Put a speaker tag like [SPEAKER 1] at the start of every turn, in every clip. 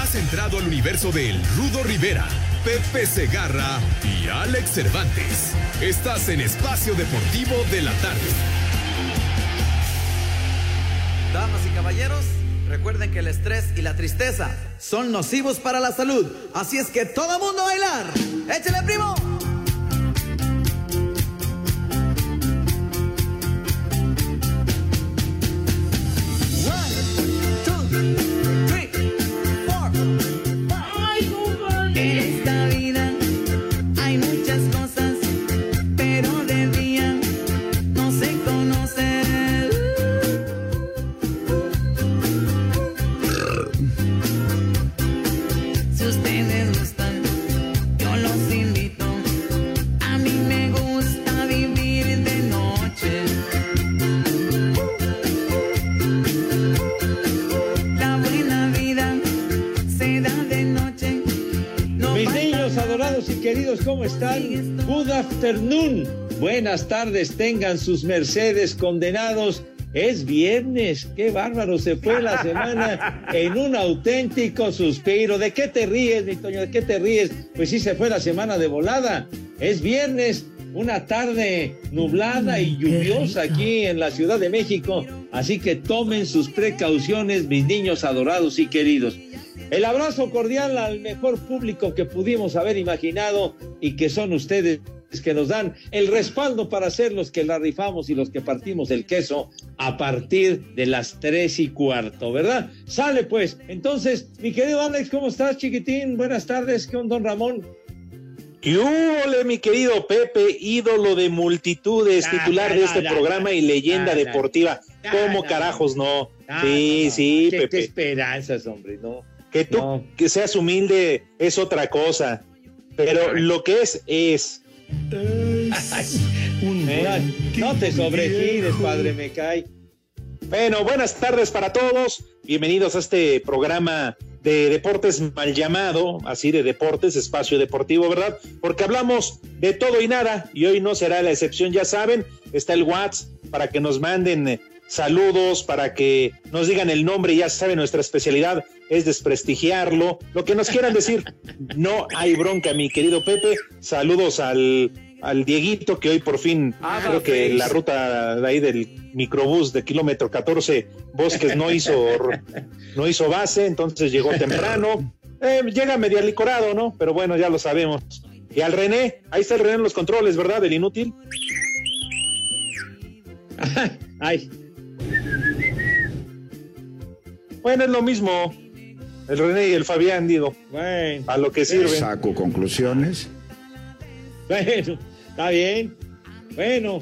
[SPEAKER 1] Has entrado al universo de El Rudo Rivera, Pepe Segarra y Alex Cervantes. Estás en Espacio Deportivo de la Tarde.
[SPEAKER 2] Damas y caballeros, recuerden que el estrés y la tristeza son nocivos para la salud. Así es que todo mundo a bailar. ¡Échale, primo!
[SPEAKER 3] Afternoon. Buenas tardes, tengan sus mercedes condenados. Es viernes, qué bárbaro, se fue la semana en un auténtico suspiro. ¿De qué te ríes, mi Toño? ¿De qué te ríes? Pues sí, se fue la semana de volada. Es viernes, una tarde nublada y lluviosa aquí en la Ciudad de México. Así que tomen sus precauciones, mis niños adorados y queridos. El abrazo cordial al mejor público que pudimos haber imaginado y que son ustedes que nos dan el respaldo para ser los que la rifamos y los que partimos el queso a partir de las tres y cuarto, ¿verdad? Sale pues. Entonces, mi querido Alex, ¿cómo estás, chiquitín? Buenas tardes, con don Ramón?
[SPEAKER 4] ¿Qué húbole, mi querido Pepe, ídolo de multitudes, titular de este programa y leyenda deportiva? ¿Cómo carajos no? Sí, sí,
[SPEAKER 3] qué, qué
[SPEAKER 4] Pepe.
[SPEAKER 3] esperanzas, hombre, no.
[SPEAKER 4] Que tú,
[SPEAKER 3] No.
[SPEAKER 4] que seas humilde es otra cosa. Pero lo que es, es.
[SPEAKER 3] Eh, no te sobregires, padre, me cae.
[SPEAKER 4] Bueno, buenas tardes para todos. Bienvenidos a este programa de deportes mal llamado, así de deportes, espacio deportivo, ¿verdad? Porque hablamos de todo y nada y hoy no será la excepción, ya saben, está el WhatsApp para que nos manden saludos, para que nos digan el nombre, ya saben, nuestra especialidad es desprestigiarlo, lo que nos quieran decir. No hay bronca, mi querido Pepe. Saludos al, al Dieguito, que hoy por fin
[SPEAKER 2] Ah,
[SPEAKER 4] creo que
[SPEAKER 2] face.
[SPEAKER 4] la ruta de ahí del microbús de kilómetro 14 Bosques no hizo, no hizo base, entonces llegó temprano. Eh, llega medio licorado, ¿no? Pero bueno, ya lo sabemos. Y al René, ahí está el René en los controles, ¿verdad? Del inútil.
[SPEAKER 3] Ay,
[SPEAKER 4] Bueno, es lo mismo. El René y el Fabián, digo,
[SPEAKER 3] bueno.
[SPEAKER 4] a lo que sirven.
[SPEAKER 5] Saco conclusiones.
[SPEAKER 3] Bueno, está bien. Bueno,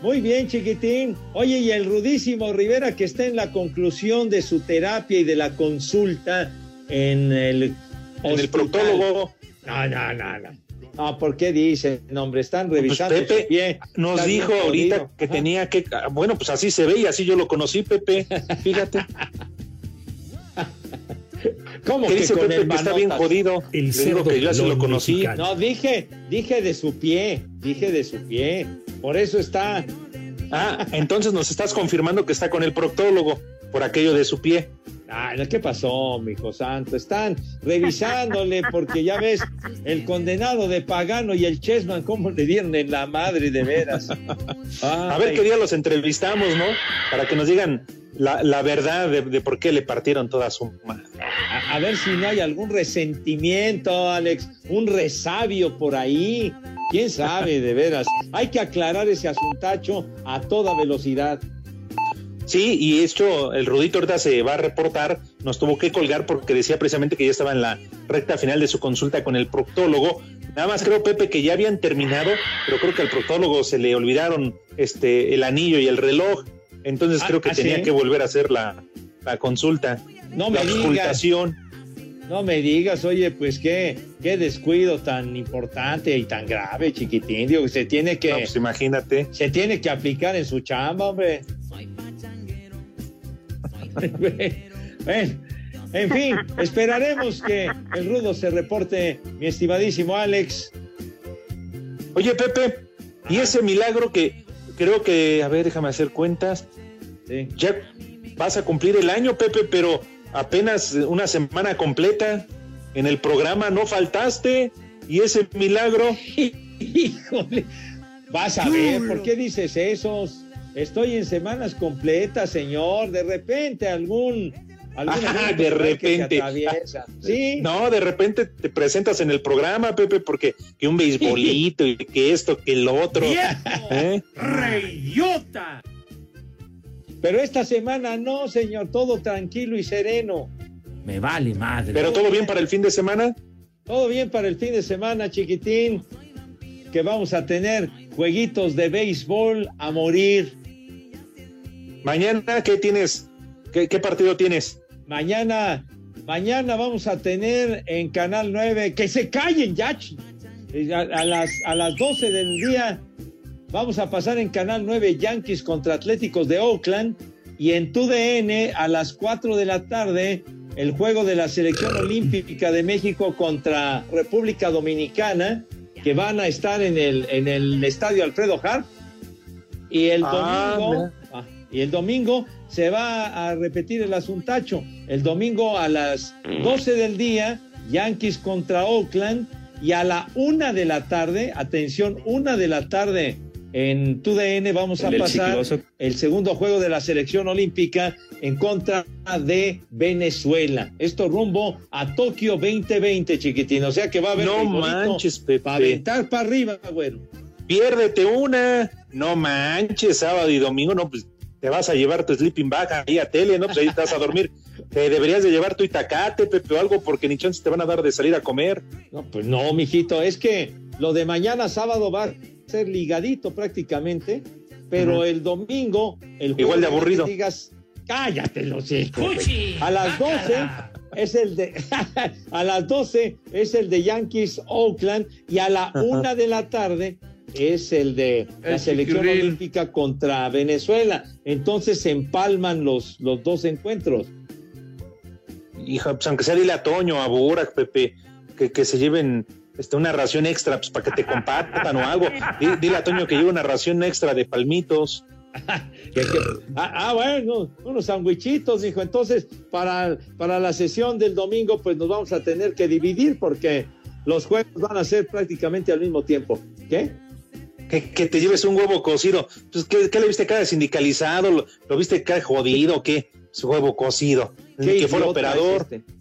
[SPEAKER 3] muy bien, chiquitín. Oye, y el rudísimo Rivera que está en la conclusión de su terapia y de la consulta en el
[SPEAKER 4] En el proctólogo,
[SPEAKER 3] No, no, no, no. Ah, ¿por qué dice? No, hombre, están
[SPEAKER 4] pues
[SPEAKER 3] revisando
[SPEAKER 4] Pepe
[SPEAKER 3] pie.
[SPEAKER 4] nos
[SPEAKER 3] Está bien
[SPEAKER 4] dijo ahorita que
[SPEAKER 3] Ajá.
[SPEAKER 4] tenía que. Bueno, pues así se ve y así yo lo conocí, Pepe. Fíjate.
[SPEAKER 3] ¿Cómo
[SPEAKER 4] ¿Qué
[SPEAKER 3] que
[SPEAKER 4] dice
[SPEAKER 3] con
[SPEAKER 4] Pepe
[SPEAKER 3] el
[SPEAKER 4] que está bien jodido?
[SPEAKER 6] El
[SPEAKER 4] Le digo que yo así lo conocí.
[SPEAKER 6] mexicano.
[SPEAKER 3] No, dije, dije de su pie, dije de su pie. Por eso está.
[SPEAKER 4] Ah, entonces nos estás confirmando que está con el proctólogo por aquello de su pie.
[SPEAKER 3] Ah, ¿qué pasó, mijo santo? Están revisándole porque ya ves el condenado de Pagano y el Chessman, cómo le dieron en la madre de veras.
[SPEAKER 4] a ver qué día los entrevistamos, ¿no? Para que nos digan la, la verdad de, de, por qué le partieron toda su madre.
[SPEAKER 3] A, a, ver si no hay algún resentimiento, Alex, un resabio por ahí. ¿Quién sabe, de veras? Hay que aclarar ese asuntacho a toda velocidad.
[SPEAKER 4] Sí, y esto, el Rudito ahorita se va a reportar, nos tuvo que colgar porque decía precisamente que ya estaba en la recta final de su consulta con el proctólogo. Nada más creo, Pepe, que ya habían terminado, pero creo que al proctólogo se le olvidaron este el anillo y el reloj. Entonces creo que
[SPEAKER 3] ¿Ah,
[SPEAKER 4] tenía
[SPEAKER 3] sí?
[SPEAKER 4] que volver a hacer la, la consulta.
[SPEAKER 3] No me digas. No me digas, oye, pues qué, qué descuido tan importante y tan grave, chiquitín. Digo, se tiene que,
[SPEAKER 4] No, pues imagínate.
[SPEAKER 3] se tiene que aplicar en su chamba, hombre. Bueno, en fin, esperaremos que el rudo se reporte, mi estimadísimo Alex.
[SPEAKER 4] Oye, Pepe, y ese milagro que creo que, a ver, déjame hacer cuentas.
[SPEAKER 3] Sí.
[SPEAKER 4] Ya vas a cumplir el año, Pepe, pero apenas una semana completa en el programa no faltaste. Y ese milagro,
[SPEAKER 3] Híjole, vas a ver, ¿por qué dices eso? Estoy en semanas completas, señor. De repente algún...
[SPEAKER 4] Ajá, de repente.
[SPEAKER 3] Sí.
[SPEAKER 4] no, de repente te presentas en el programa, Pepe, porque que un beisbolito y que esto, que lo otro. ¿Eh?
[SPEAKER 7] ¡Reyota!
[SPEAKER 3] Pero esta semana no, señor, todo tranquilo y sereno.
[SPEAKER 7] Me vale madre.
[SPEAKER 4] Pero todo bien para el fin de semana.
[SPEAKER 3] Todo bien para el fin de semana, chiquitín. Que vamos a tener jueguitos de béisbol a morir.
[SPEAKER 4] Mañana, ¿qué tienes? ¿Qué, qué partido tienes?
[SPEAKER 3] Mañana, mañana vamos a tener en Canal 9, que se callen ya, chi- Eh, a, a las, a las 12 del día vamos a pasar en Canal 9 Yankees contra Atléticos de Oakland y en TUDN a las 4 de la tarde el juego de la selección olímpica de México contra República Dominicana que van a estar en el, en el estadio Alfredo Harp y el
[SPEAKER 4] Ah,
[SPEAKER 3] domingo. Ah, y el domingo se va a repetir el asuntacho. El domingo a las 12 del día, Yankees contra Oakland. Y a la una de la tarde, atención, una de la tarde en TUDN vamos a
[SPEAKER 7] El
[SPEAKER 3] pasar el segundo juego de la selección olímpica en contra de Venezuela. Esto rumbo a Tokio 2020, chiquitín. O sea que va a haber
[SPEAKER 4] No manches, Pepe.
[SPEAKER 3] Para aventar para arriba, güero.
[SPEAKER 4] Piérdete una. No manches, sábado y domingo, no, pues te vas a llevar tu sleeping bag ahí a tele, ¿no? Pues ahí estás a dormir. Te deberías de llevar tu itacate, Pepe, o algo, porque ni chance te van a dar de salir a comer.
[SPEAKER 3] No, pues no, mijito, es que lo de mañana sábado va ser ligadito prácticamente, pero el domingo, el juego
[SPEAKER 4] Igual de
[SPEAKER 3] que
[SPEAKER 4] aburrido.
[SPEAKER 3] Digas, cállate los hijos. A las 12
[SPEAKER 7] bácala.
[SPEAKER 3] es el de a las 12 es el de Yankees Oakland y a la una de la tarde es el de la
[SPEAKER 7] El
[SPEAKER 3] selección olímpica contra Venezuela. Entonces se empalman los, los dos encuentros.
[SPEAKER 4] Hija, pues aunque sea dile a Toño, a Burak, Pepe, que, que se lleven este, una ración extra, pues para que te compartan o algo. Di- Dile a Toño que lleve una ración extra de palmitos.
[SPEAKER 3] Que- que- ah, ah, bueno, unos sandwichitos, dijo. Entonces, para, para la sesión del domingo, pues nos vamos a tener que dividir porque los juegos van a ser prácticamente al mismo tiempo. ¿Qué?
[SPEAKER 4] Que, que te lleves un huevo cocido. Pues, ¿qué, qué le viste cada sindicalizado? ¿Lo, lo viste cada jodido o qué? Su huevo cocido.
[SPEAKER 3] ¿Qué
[SPEAKER 4] que fue el operador.
[SPEAKER 3] es este?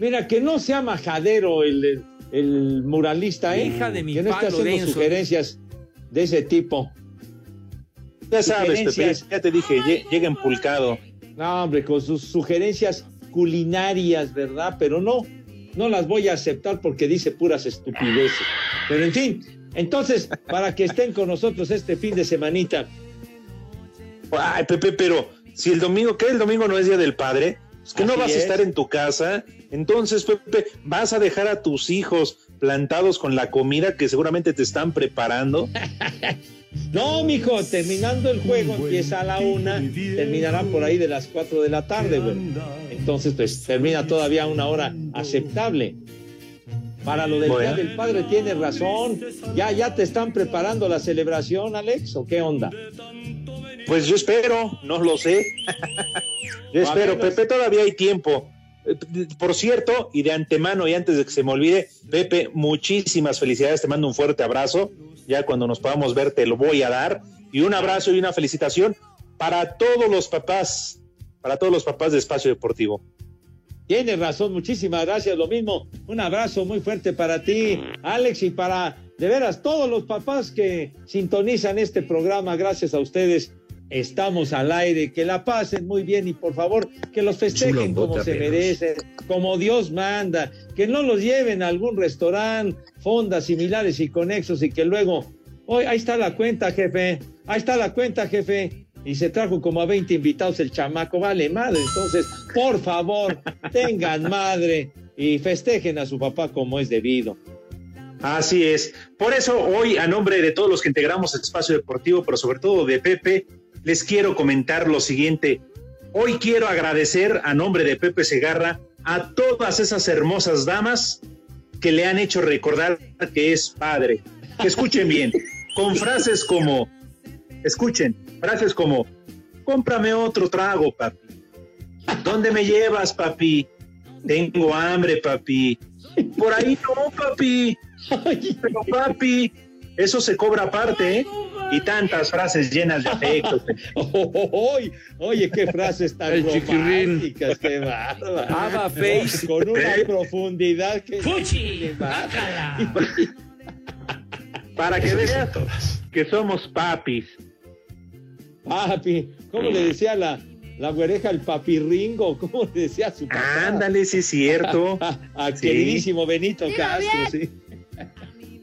[SPEAKER 3] Mira, que no sea majadero el, el muralista, ¿eh?
[SPEAKER 7] Hija de mi
[SPEAKER 3] que no esté haciendo sugerencias de ese tipo.
[SPEAKER 4] Ya sabes, Pepe, ya te dije, lle- llega empulcado.
[SPEAKER 3] No, hombre, con sus sugerencias culinarias, ¿verdad? Pero no, no las voy a aceptar porque dice puras estupideces. Pero en fin, entonces, para que estén con nosotros este fin de semanita,
[SPEAKER 4] Ay, Pepe, pero si el domingo, ¿qué? El domingo no es día del padre, pues que no vas
[SPEAKER 3] es.
[SPEAKER 4] a estar en tu casa. Entonces, Pepe, vas a dejar a tus hijos plantados con la comida que seguramente te están preparando.
[SPEAKER 3] no, mijo, terminando el juego empieza a la una, terminará por ahí de las cuatro de la tarde, güey. Entonces, pues termina todavía una hora aceptable. Para lo del
[SPEAKER 4] Bueno.
[SPEAKER 3] Día del Padre tienes razón. Ya, ya te están preparando la celebración, Alex, ¿o qué onda?
[SPEAKER 4] Pues yo espero, no lo sé. yo espero, Pepe, todavía hay tiempo. Eh, por cierto, y de antemano y antes de que se me olvide, Pepe, muchísimas felicidades, te mando un fuerte abrazo. Ya cuando nos podamos ver te lo voy a dar. Y un abrazo y una felicitación para todos los papás, para todos los papás de Espacio Deportivo.
[SPEAKER 3] Tienes razón, muchísimas gracias. Lo mismo, un abrazo muy fuerte para ti, Alex, y para de veras todos los papás que sintonizan este programa. Gracias a ustedes. Estamos al aire, que la pasen muy bien y por favor que los festejen como se merecen, como Dios manda, que no los lleven a algún restaurante, fondas similares y conexos y que luego, hoy ahí está la cuenta, jefe, ahí está la cuenta, jefe, y se trajo como a 20 invitados el chamaco, vale madre. Entonces, por favor, tengan madre y festejen a su papá como es debido.
[SPEAKER 4] Así es. Por eso hoy, a nombre de todos los que integramos el espacio deportivo, pero sobre todo de Pepe, les quiero comentar lo siguiente. Hoy quiero agradecer a nombre de Pepe Segarra a todas esas hermosas damas que le han hecho recordar que es padre. Que escuchen bien, con frases como, escuchen, Frases como, cómprame otro trago, papi. ¿Dónde me llevas, papi? Tengo hambre, papi. Por ahí no, papi. Pero, papi, eso se cobra aparte, ¿eh? Y tantas frases llenas de afecto.
[SPEAKER 3] oye, qué frases tan románticas, qué bárbaro. face. Con una ¿Eh? profundidad que... ¡Fuchi!
[SPEAKER 4] Para que veas que somos papis.
[SPEAKER 3] Papi, ¿cómo le decía la, la güereja el papirringo? ¿Cómo le decía a su papá?
[SPEAKER 4] Ándale, sí es cierto.
[SPEAKER 3] a queridísimo Benito Castro, sí.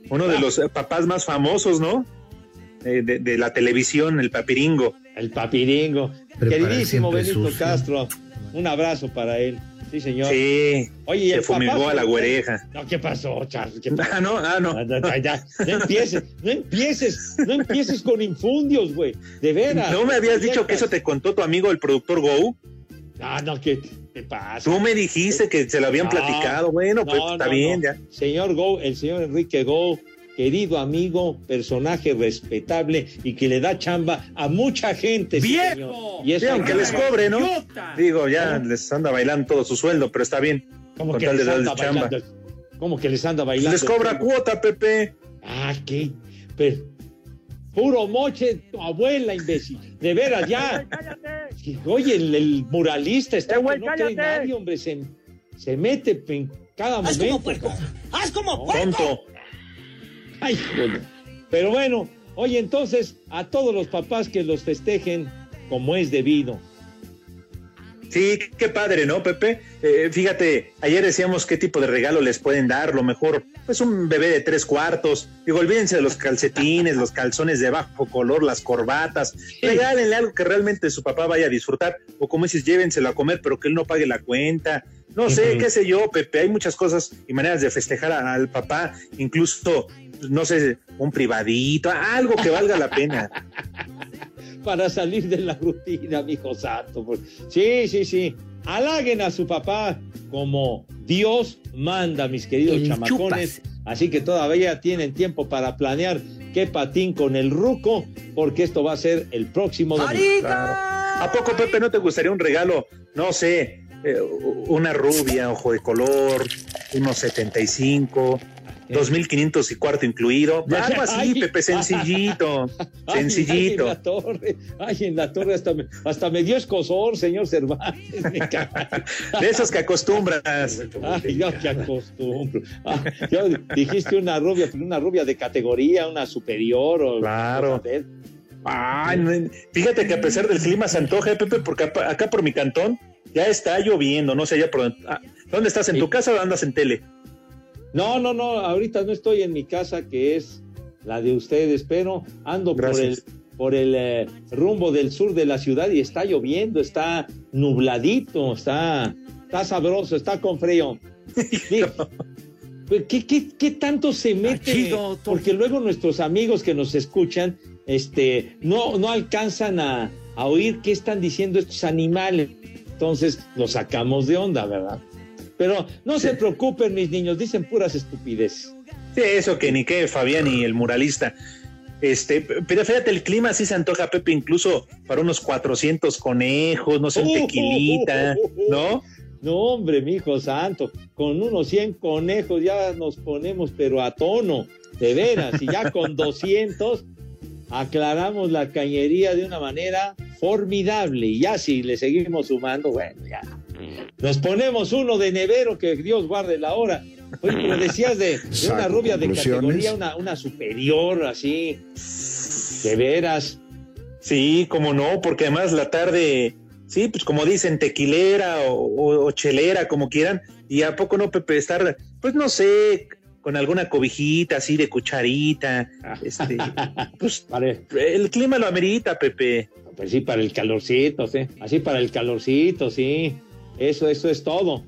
[SPEAKER 4] Uno de los papás más famosos, ¿no? Eh, de, la televisión, el papiringo.
[SPEAKER 3] El papiringo. queridísimo Benito Castro, un abrazo para él. Sí, señor.
[SPEAKER 4] Sí. Oye, se fumigó a la güereja.
[SPEAKER 3] No, ¿qué pasó, Charles?
[SPEAKER 4] Ah, no, ah, no.
[SPEAKER 3] No, empieces, no empieces, no empieces con infundios, güey. De veras.
[SPEAKER 4] ¿No me habías dicho que eso te contó tu amigo el productor Go?
[SPEAKER 3] Ah, no, ¿qué te pasa?
[SPEAKER 4] Tú me dijiste que se lo habían platicado. Bueno, pues está bien, ya.
[SPEAKER 3] Señor Go, el señor Enrique Go querido amigo, personaje respetable y que le da chamba a mucha gente.
[SPEAKER 4] ¡Viejo! Y eso aunque les cobre, ¿no? Digo, ya les anda bailando todo su sueldo, pero está bien.
[SPEAKER 3] ¿Cómo que les anda bailando? ¿Cómo que les anda bailando?
[SPEAKER 4] Les cobra cuota, Pepe.
[SPEAKER 3] Ah, qué. Pero, puro moche, tu abuela, imbécil. De veras, ya. Oye, el, muralista está eh, no cree nadie, hombre. Se, se mete en cada momento. Haz como puerco.
[SPEAKER 4] Haz como puerco.
[SPEAKER 3] Ay, Pero bueno, oye, entonces a todos los papás que los festejen como es debido.
[SPEAKER 4] Sí, qué padre, ¿no, Pepe? Eh, fíjate, ayer decíamos qué tipo de regalo les pueden dar, lo mejor, pues un bebé de tres cuartos. Digo, olvídense de los calcetines, los calzones de bajo color, las corbatas. Regálenle algo que realmente su papá vaya a disfrutar. O como dices, llévenselo a comer, pero que él no pague la cuenta. No sé, qué sé yo, Pepe. Hay muchas cosas y maneras de festejar al papá, incluso no sé, un privadito, algo que valga la pena.
[SPEAKER 3] Para salir de la rutina, mijo santo. Sí, sí, sí. Halaguen a su papá como Dios manda, mis queridos chamacones. Así que todavía tienen tiempo para planear qué patín con el ruco, porque esto va a ser el próximo domingo.
[SPEAKER 4] ¿A poco, Pepe, no te gustaría un regalo? No sé, eh, una rubia, ojo de color, unos 75, 2.500 y cuarto incluido. Algo así, Pepe, sencillito. sencillito.
[SPEAKER 3] Ay, en la torre, ay, en la torre hasta me, hasta me dio escosor, señor Cervantes.
[SPEAKER 4] de esos que acostumbras.
[SPEAKER 3] Ay, yo que acostumbro. yo, dijiste una rubia, pero una rubia de categoría, una superior. O
[SPEAKER 4] claro. Ay, fíjate que a pesar del clima se antoja, Pepe, porque acá por mi cantón ya está lloviendo, no sé allá por ah, dónde. estás? ¿En tu casa o andas en tele?
[SPEAKER 3] No, no, no, ahorita no estoy en mi casa, que es la de ustedes, pero ando por el, por el eh, rumbo del sur de la ciudad y está lloviendo, está nubladito, está, está sabroso, está con frío. Pues, ¿Qué, qué, qué tanto se mete? Porque luego nuestros amigos que nos escuchan este, no, no alcanzan a, a oír qué están diciendo estos animales. Entonces los sacamos de onda, ¿verdad? Pero no se preocupen, mis niños, dicen puras estupideces.
[SPEAKER 4] Sí, eso que ni qué, Fabián y el muralista. Este, pero fíjate, el clima sí se antoja, Pepe, incluso para unos 400 conejos, no sé, un tequilita, ¿no?
[SPEAKER 3] No, hombre, mi hijo santo, con unos 100 conejos ya nos ponemos, pero a tono, de veras, y ya con 200 aclaramos la cañería de una manera formidable. Y ya si le seguimos sumando, bueno, ya. Nos ponemos uno de nevero, que Dios guarde la hora. Oye, pero decías de, de una rubia de categoría, una, una superior, así, de veras.
[SPEAKER 4] Sí, como no, porque además la tarde, sí, pues como dicen, tequilera o, o- o chelera, como quieran, y a poco no, Pepe, estar, pues no sé, con alguna cobijita así de cucharita, este, pues
[SPEAKER 3] Vale.
[SPEAKER 4] el clima lo amerita, Pepe.
[SPEAKER 3] Pues sí, para el calorcito, sí. Así para el calorcito, sí. Eso, eso es todo.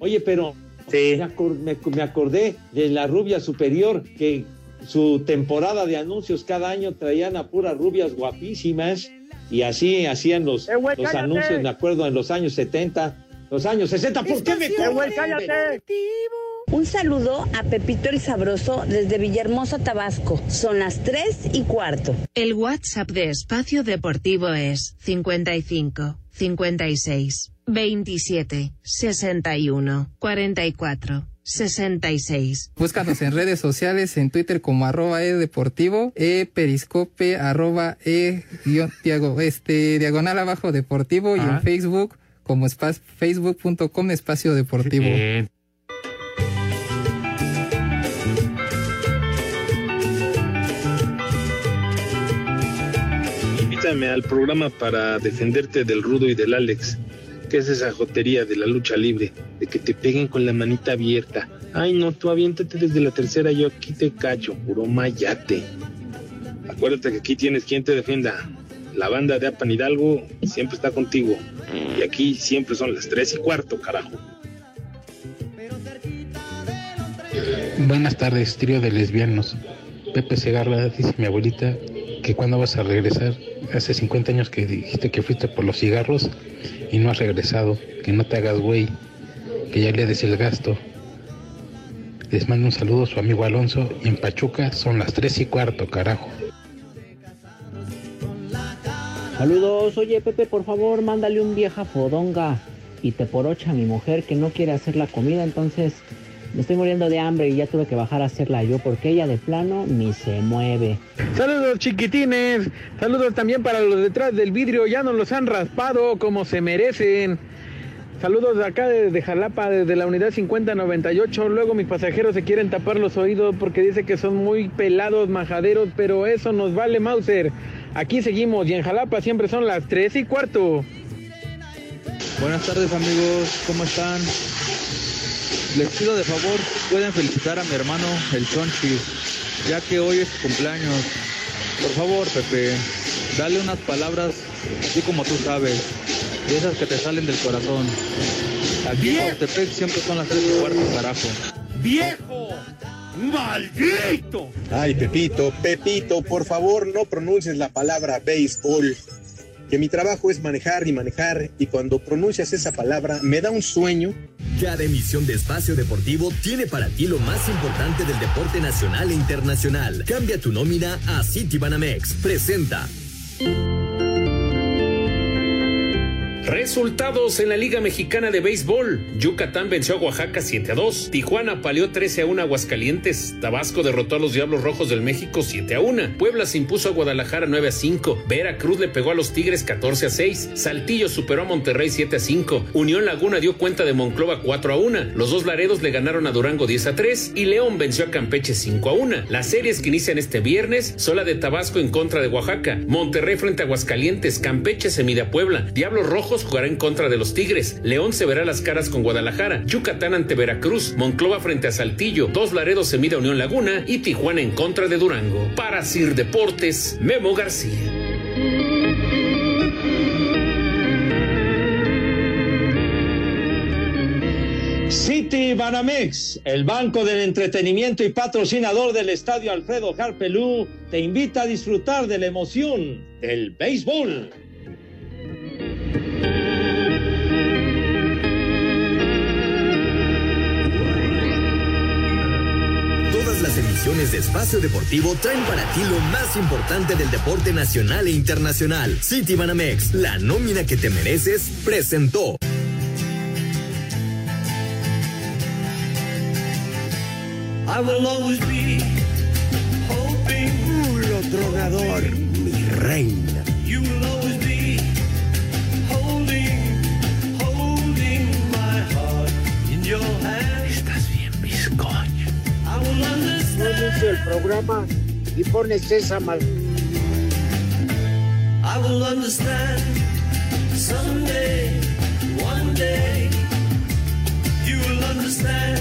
[SPEAKER 3] Oye, pero
[SPEAKER 4] Sí.
[SPEAKER 3] me, acor- me- me acordé de la rubia superior que su temporada de anuncios cada año traían a puras rubias guapísimas y así hacían los,
[SPEAKER 7] Eh,
[SPEAKER 3] los anuncios, me acuerdo, en los años 70, los años 60. ¿Por qué me
[SPEAKER 7] Eh,
[SPEAKER 3] corren?
[SPEAKER 7] cállate.
[SPEAKER 5] Un saludo a Pepito el Sabroso desde Villahermosa, Tabasco. Son las 3 y cuarto.
[SPEAKER 8] El WhatsApp de Espacio Deportivo es 55 56 27 61 44 66.
[SPEAKER 9] Búscanos en redes sociales, en Twitter como arroba e deportivo, e periscope arroba e guion, diago- este, diagonal abajo deportivo y en Facebook como facebook.com espacio deportivo.
[SPEAKER 10] Invítame al programa para defenderte del Rudo y del Alex. ¿Qué es esa jotería de la lucha libre? De que te peguen con la manita abierta. Ay, no, tú aviéntate desde la tercera, yo aquí te cacho, puro mayate. Acuérdate que aquí tienes quien te defienda. La banda de Apan Hidalgo siempre está contigo. Y aquí siempre son las tres y cuarto, carajo.
[SPEAKER 11] Buenas tardes, trío de lesbianos. Pepe Segarra dice mi abuelita que cuando vas a regresar. Hace 50 años que dijiste que fuiste por los cigarros y no has regresado. Que no te hagas güey. Que ya le des el gasto. Les mando un saludo a su amigo Alonso y en Pachuca son las 3 y cuarto, carajo.
[SPEAKER 12] Saludos, oye Pepe, por favor, mándale un vieja fodonga y te porocha a mi mujer que no quiere hacer la comida, entonces me estoy muriendo de hambre y ya tuve que bajar a hacerla yo porque ella de plano ni se mueve.
[SPEAKER 13] Saludos chiquitines, saludos también para los detrás del vidrio, ya nos los han raspado como se merecen. Saludos de acá desde Jalapa, desde la unidad 5098. Luego mis pasajeros se quieren tapar los oídos porque dice que son muy pelados, majaderos, pero eso nos vale Mauser. Aquí seguimos y en Jalapa siempre son las 3 y cuarto.
[SPEAKER 14] Buenas tardes amigos, ¿cómo están? Les pido de favor, pueden felicitar a mi hermano el Chonchis, ya que hoy es su cumpleaños. Por favor, Pepe, dale unas palabras así como tú sabes, de esas que te salen del corazón. Aquí en Cautepec siempre son las tres y cuarto, carajo.
[SPEAKER 7] ¡Viejo! ¡Maldito!
[SPEAKER 15] Ay, Pepito, Pepito, por favor no pronuncies la palabra béisbol. Que mi trabajo es manejar y manejar y cuando pronuncias esa palabra me da un sueño.
[SPEAKER 1] Cada emisión de Espacio Deportivo tiene para ti lo más importante del deporte nacional e internacional. Cambia tu nómina a Citibanamex. Presenta.
[SPEAKER 16] Resultados en la Liga Mexicana de Béisbol. Yucatán venció a Oaxaca 7 a 2. Tijuana palió 13 a 1 a Aguascalientes. Tabasco derrotó a los Diablos Rojos del México 7 a 1. Puebla se impuso a Guadalajara 9 a 5. Veracruz le pegó a los Tigres 14 a 6. Saltillo superó a Monterrey 7 a 5. Unión Laguna dio cuenta de Monclova 4 a 1. Los dos Laredos le ganaron a Durango 10 a 3. Y León venció a Campeche 5 a 1. Las series que inician este viernes son la de Tabasco en contra de Oaxaca. Monterrey frente a Aguascalientes. Campeche se mide a Puebla. Diablos Rojos jugará en contra de los Tigres. León se verá las caras con Guadalajara. Yucatán ante Veracruz. Monclova frente a Saltillo. Dos Laredos se mide a Unión Laguna. Y Tijuana en contra de Durango. Para Sir Deportes, Memo García.
[SPEAKER 3] City Banamex, el banco del entretenimiento y patrocinador del estadio Alfredo Harpelú, te invita a disfrutar de la emoción del béisbol.
[SPEAKER 1] Emisiones
[SPEAKER 17] de Espacio Deportivo traen para ti lo más importante del deporte nacional e internacional. City Banamex, la nómina que te mereces, presentó.
[SPEAKER 7] I will always be hoping.
[SPEAKER 18] Lo tronador, mi reina.
[SPEAKER 7] You will always be holding, holding my heart in your hand. Understand.
[SPEAKER 19] inicio el programa y pones esa mal.
[SPEAKER 7] I will understand someday, one day. You will understand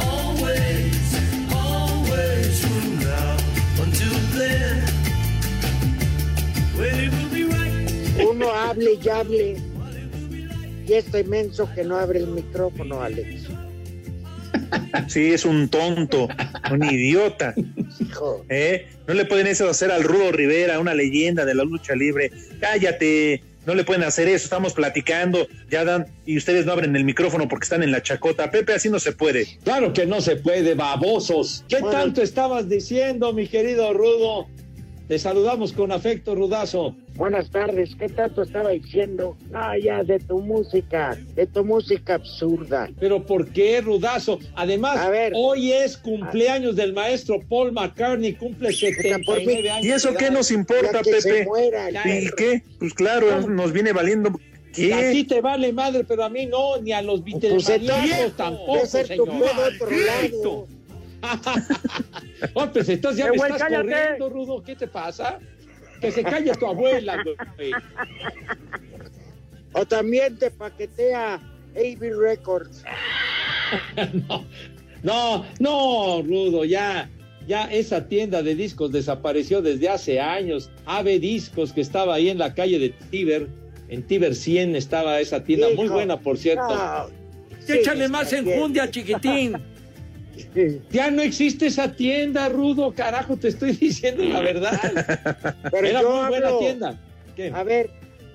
[SPEAKER 7] always, always from now until then. When it will be right.
[SPEAKER 19] Uno hable y hable. Y este inmenso que no abre el micrófono, Alex.
[SPEAKER 4] Sí, es un tonto, un idiota. ¿Eh? No le pueden eso hacer al Rudo Rivera, una leyenda de la lucha libre. Cállate, no le pueden hacer eso, estamos platicando, ya dan, y ustedes no abren el micrófono porque están en la chacota. Pepe, así no se puede.
[SPEAKER 3] Claro que no se puede, babosos. ¿Qué tanto estabas diciendo, mi querido Rudo? Te saludamos con afecto, Rudazo.
[SPEAKER 19] Buenas tardes, ¿qué tanto estaba diciendo? Ah, ya, de tu música, de tu música absurda.
[SPEAKER 3] Pero ¿por qué, Rudazo? Además, hoy es cumpleaños del maestro Paul McCartney, cumple 79 años.
[SPEAKER 4] ¿Y eso qué nos importa, Pepe? ¿Y qué? Pues claro, nos viene valiendo. ¿Qué?
[SPEAKER 3] A ti te vale madre, pero a mí no, ni a los
[SPEAKER 19] Pues
[SPEAKER 3] Beatlemaniacos
[SPEAKER 19] entonces,
[SPEAKER 3] tampoco,
[SPEAKER 19] ser tu
[SPEAKER 3] señor.
[SPEAKER 19] pedo otro lado.
[SPEAKER 3] Oh, pues entonces ya me
[SPEAKER 19] güey,
[SPEAKER 3] estás
[SPEAKER 19] cállate.
[SPEAKER 3] corriendo, Rudo. ¿Qué te pasa? Que se calle tu abuela, güey.
[SPEAKER 19] O también te paquetea AB Records.
[SPEAKER 3] no, no, no, Rudo, ya, ya esa tienda de discos desapareció desde hace años. Ave Discos, que estaba ahí en la calle de Tiber, en Tiber 100 estaba esa tienda, muy buena, por cierto.
[SPEAKER 19] no.
[SPEAKER 3] Échale
[SPEAKER 19] Sí,
[SPEAKER 3] más
[SPEAKER 19] está bien.
[SPEAKER 3] enjundia, chiquitín. Ya no existe esa tienda, Rudo, carajo, te estoy diciendo la verdad.
[SPEAKER 19] Pero
[SPEAKER 3] Era muy buena tienda. ¿Qué?
[SPEAKER 19] A ver,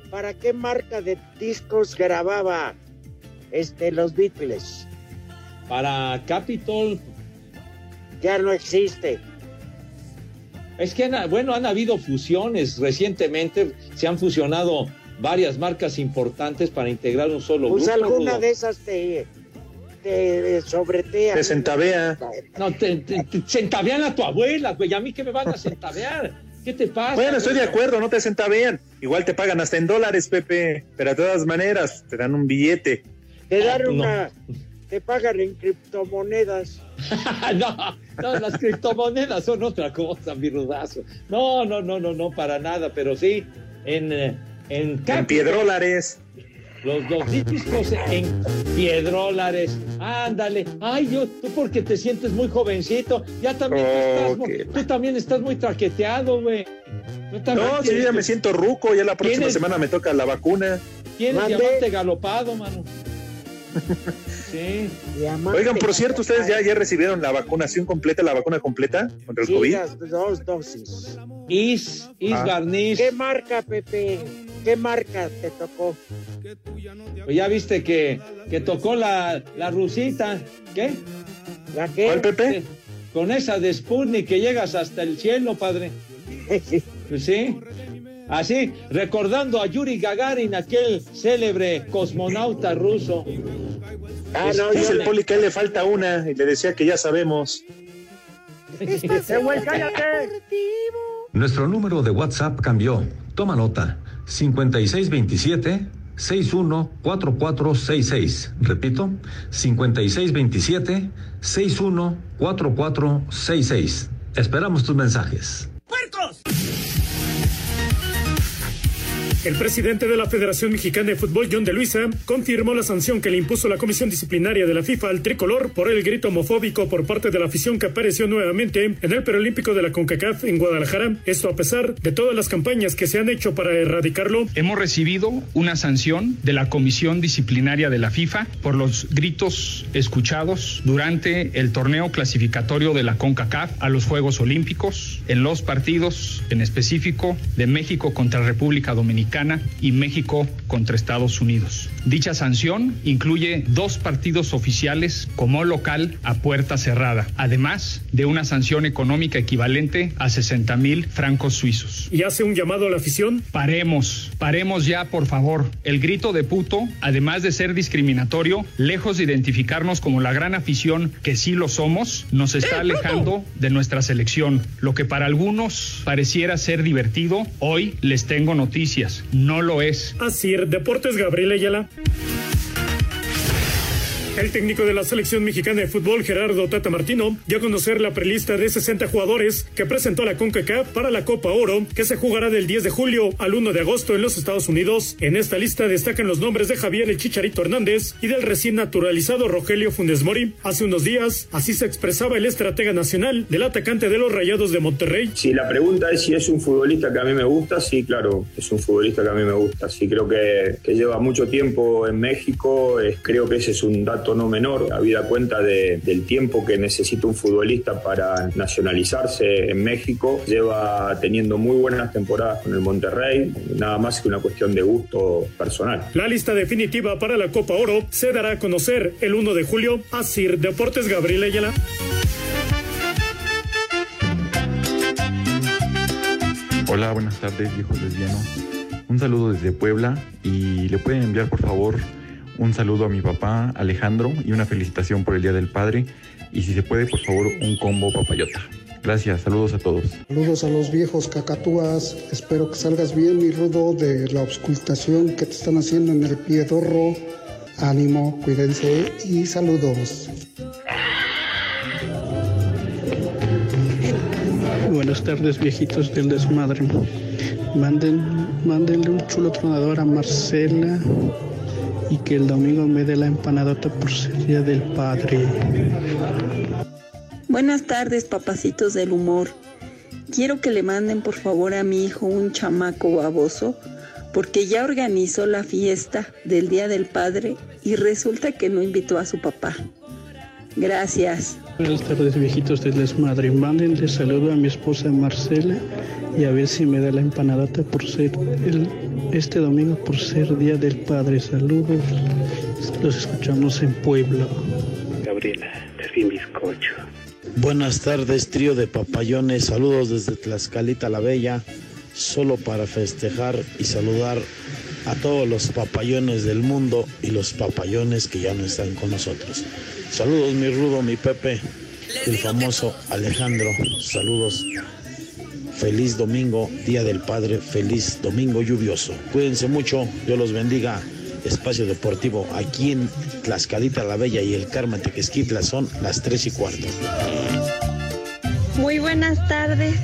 [SPEAKER 19] ¿para qué marca de discos grababa este los Beatles?
[SPEAKER 3] Para Capitol.
[SPEAKER 19] Ya no existe.
[SPEAKER 3] Es que, bueno, han habido fusiones recientemente, se han fusionado varias marcas importantes para integrar un solo
[SPEAKER 19] Pues
[SPEAKER 3] grupo.
[SPEAKER 19] alguna
[SPEAKER 3] Rudo.
[SPEAKER 19] de esas te, te sobretea.
[SPEAKER 4] Te centavea.
[SPEAKER 3] No, te, te- te centavean a tu abuela, güey. ¿A mí qué me van a centavear? ¿Qué te pasa?
[SPEAKER 4] Bueno, estoy de acuerdo, no te centavean. Igual te pagan hasta en dólares, Pepe. Pero de todas maneras, te dan un billete.
[SPEAKER 19] Te dan
[SPEAKER 3] no.
[SPEAKER 19] una. Te pagan en criptomonedas.
[SPEAKER 3] no, no, las criptomonedas son otra cosa, mi rudazo. No, no, no, no, no, para nada, pero sí, en, eh, en,
[SPEAKER 4] En piedrólares.
[SPEAKER 3] Los dos discos en piedrólares. Ándale. Ay, yo, tú porque te sientes muy jovencito, ya también tú estás, tú también estás muy traqueteado, güey.
[SPEAKER 4] No, sí,
[SPEAKER 3] tienes
[SPEAKER 4] ya me siento ruco. Ya la próxima
[SPEAKER 3] ¿Tienes-
[SPEAKER 4] semana me toca la vacuna.
[SPEAKER 3] Tienes
[SPEAKER 19] Mande.
[SPEAKER 3] diamante galopado, mano. Sí.
[SPEAKER 19] Diamante.
[SPEAKER 4] Oigan, por cierto, ustedes ya, ya recibieron la vacunación completa, la vacuna completa contra el
[SPEAKER 19] Sí,
[SPEAKER 4] COVID.
[SPEAKER 19] las dos dosis.
[SPEAKER 3] Is, is
[SPEAKER 4] Ah.
[SPEAKER 3] Garnish.
[SPEAKER 19] ¿Qué marca, Pepe? ¿Qué marca te tocó?
[SPEAKER 3] Pues ya viste que, que tocó la, la rusita. ¿Qué?
[SPEAKER 19] ¿La qué?
[SPEAKER 4] ¿Cuál, Pepe?
[SPEAKER 3] Con esa de Sputnik que llegas hasta el cielo, padre. Pues sí. Así, recordando a Yuri Gagarin, aquel célebre cosmonauta ruso.
[SPEAKER 19] Ah, no,
[SPEAKER 4] Dice el poli que a él le falta una y le decía que ya sabemos.
[SPEAKER 19] ¡Eh, güey, cállate!
[SPEAKER 20] Nuestro número de WhatsApp cambió. Toma nota. 5627 614466. Repito, 5627 614466. Esperamos tus mensajes.
[SPEAKER 21] El presidente de la Federación Mexicana de Fútbol, John de Luisa, confirmó la sanción que le impuso la Comisión Disciplinaria de la FIFA al tricolor por el grito homofóbico por parte de la afición que apareció nuevamente en el Perolímpico de la CONCACAF en Guadalajara. Esto a pesar de todas las campañas que se han hecho para erradicarlo.
[SPEAKER 22] Hemos recibido una sanción de la Comisión Disciplinaria de la FIFA por los gritos escuchados durante el torneo clasificatorio de la CONCACAF a los Juegos Olímpicos, en los partidos en específico de México contra República Dominicana Mexicana y México contra Estados Unidos. Dicha sanción incluye dos partidos oficiales como local a puerta cerrada, además de una sanción económica equivalente a 60 mil francos suizos.
[SPEAKER 21] ¿Y hace un llamado a la afición?
[SPEAKER 22] Paremos, paremos ya, por favor. El grito de puto, además de ser discriminatorio, lejos de identificarnos como la gran afición que sí lo somos, nos está alejando de nuestra selección. Lo que para algunos pareciera ser divertido, hoy les tengo noticias. No lo es.
[SPEAKER 21] Así, Deportes Gabriel Ayala. El técnico de la selección mexicana de fútbol, Gerardo Tata Martino, dio a conocer la prelista de 60 jugadores que presentó la CONCACAF para la Copa Oro, que se jugará del 10 de julio al 1 de agosto en los Estados Unidos. En esta lista destacan los nombres de Javier El Chicharito Hernández y del recién naturalizado Rogelio Funes Mori. Hace unos días, así se expresaba el estratega nacional del atacante de los Rayados de Monterrey.
[SPEAKER 23] Si la pregunta es si es un futbolista que a mí me gusta, sí, claro, es un futbolista que a mí me gusta. Sí, creo que, lleva mucho tiempo en México, creo que ese es un dato no menor, habida cuenta de, del tiempo que necesita un futbolista para nacionalizarse en México. Lleva teniendo muy buenas temporadas con el Monterrey, nada más que una cuestión de gusto personal.
[SPEAKER 21] La lista definitiva para la Copa Oro se dará a conocer el 1 de julio. Asir Deportes Gabriel Ayala.
[SPEAKER 24] Hola, buenas tardes, viejo lesbiano. Un saludo desde Puebla y le pueden enviar por favor un saludo a mi papá Alejandro y una felicitación por el Día del Padre y si se puede por favor un combo papayota. Gracias, saludos a todos.
[SPEAKER 25] Saludos a los viejos cacatúas, espero que salgas bien mi rudo de la auscultación que te están haciendo en el piedorro. Ánimo, cuídense y saludos.
[SPEAKER 26] Buenas tardes, viejitos del desmadre. Manden, mándenle un chulo tronador a Marcela y que el domingo me dé la empanadota por ser día del padre.
[SPEAKER 27] Buenas tardes, papacitos del humor. Quiero que le manden por favor a mi hijo un chamaco baboso porque ya organizó la fiesta del Día del Padre y resulta que no invitó a su papá. Gracias.
[SPEAKER 26] Buenas tardes, viejitos del desmadre. Mándenle saludo a mi esposa Marcela y a ver si me da la empanadota por ser el, este domingo por ser Día del Padre. Saludos. Los escuchamos en Puebla.
[SPEAKER 28] Gabriela, te vi bizcocho.
[SPEAKER 29] Buenas tardes, trío de papayones. Saludos desde Tlaxcalita la Bella. Solo para festejar y saludar a todos los papayones del mundo y los papayones que ya no están con nosotros. Saludos, mi Rudo, mi Pepe, el famoso Alejandro. Saludos. Feliz domingo, Día del Padre, feliz domingo lluvioso. Cuídense mucho, Dios los bendiga. Espacio Deportivo aquí en Tlaxcalita la Bella y el Carmen Tequesquitla son las 3 y cuarto.
[SPEAKER 30] Muy buenas tardes.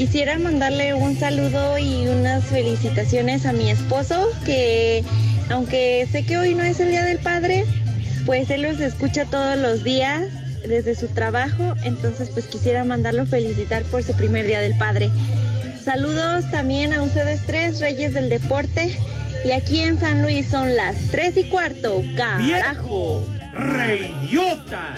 [SPEAKER 30] Quisiera mandarle un saludo y unas felicitaciones a mi esposo, que aunque sé que hoy no es el Día del Padre, pues él los escucha todos los días desde su trabajo, entonces pues quisiera mandarlo felicitar por su primer Día del Padre. Saludos también a ustedes tres, Reyes del Deporte, y aquí en San Luis son las tres y cuarto, carajo.
[SPEAKER 7] ¡Reyota!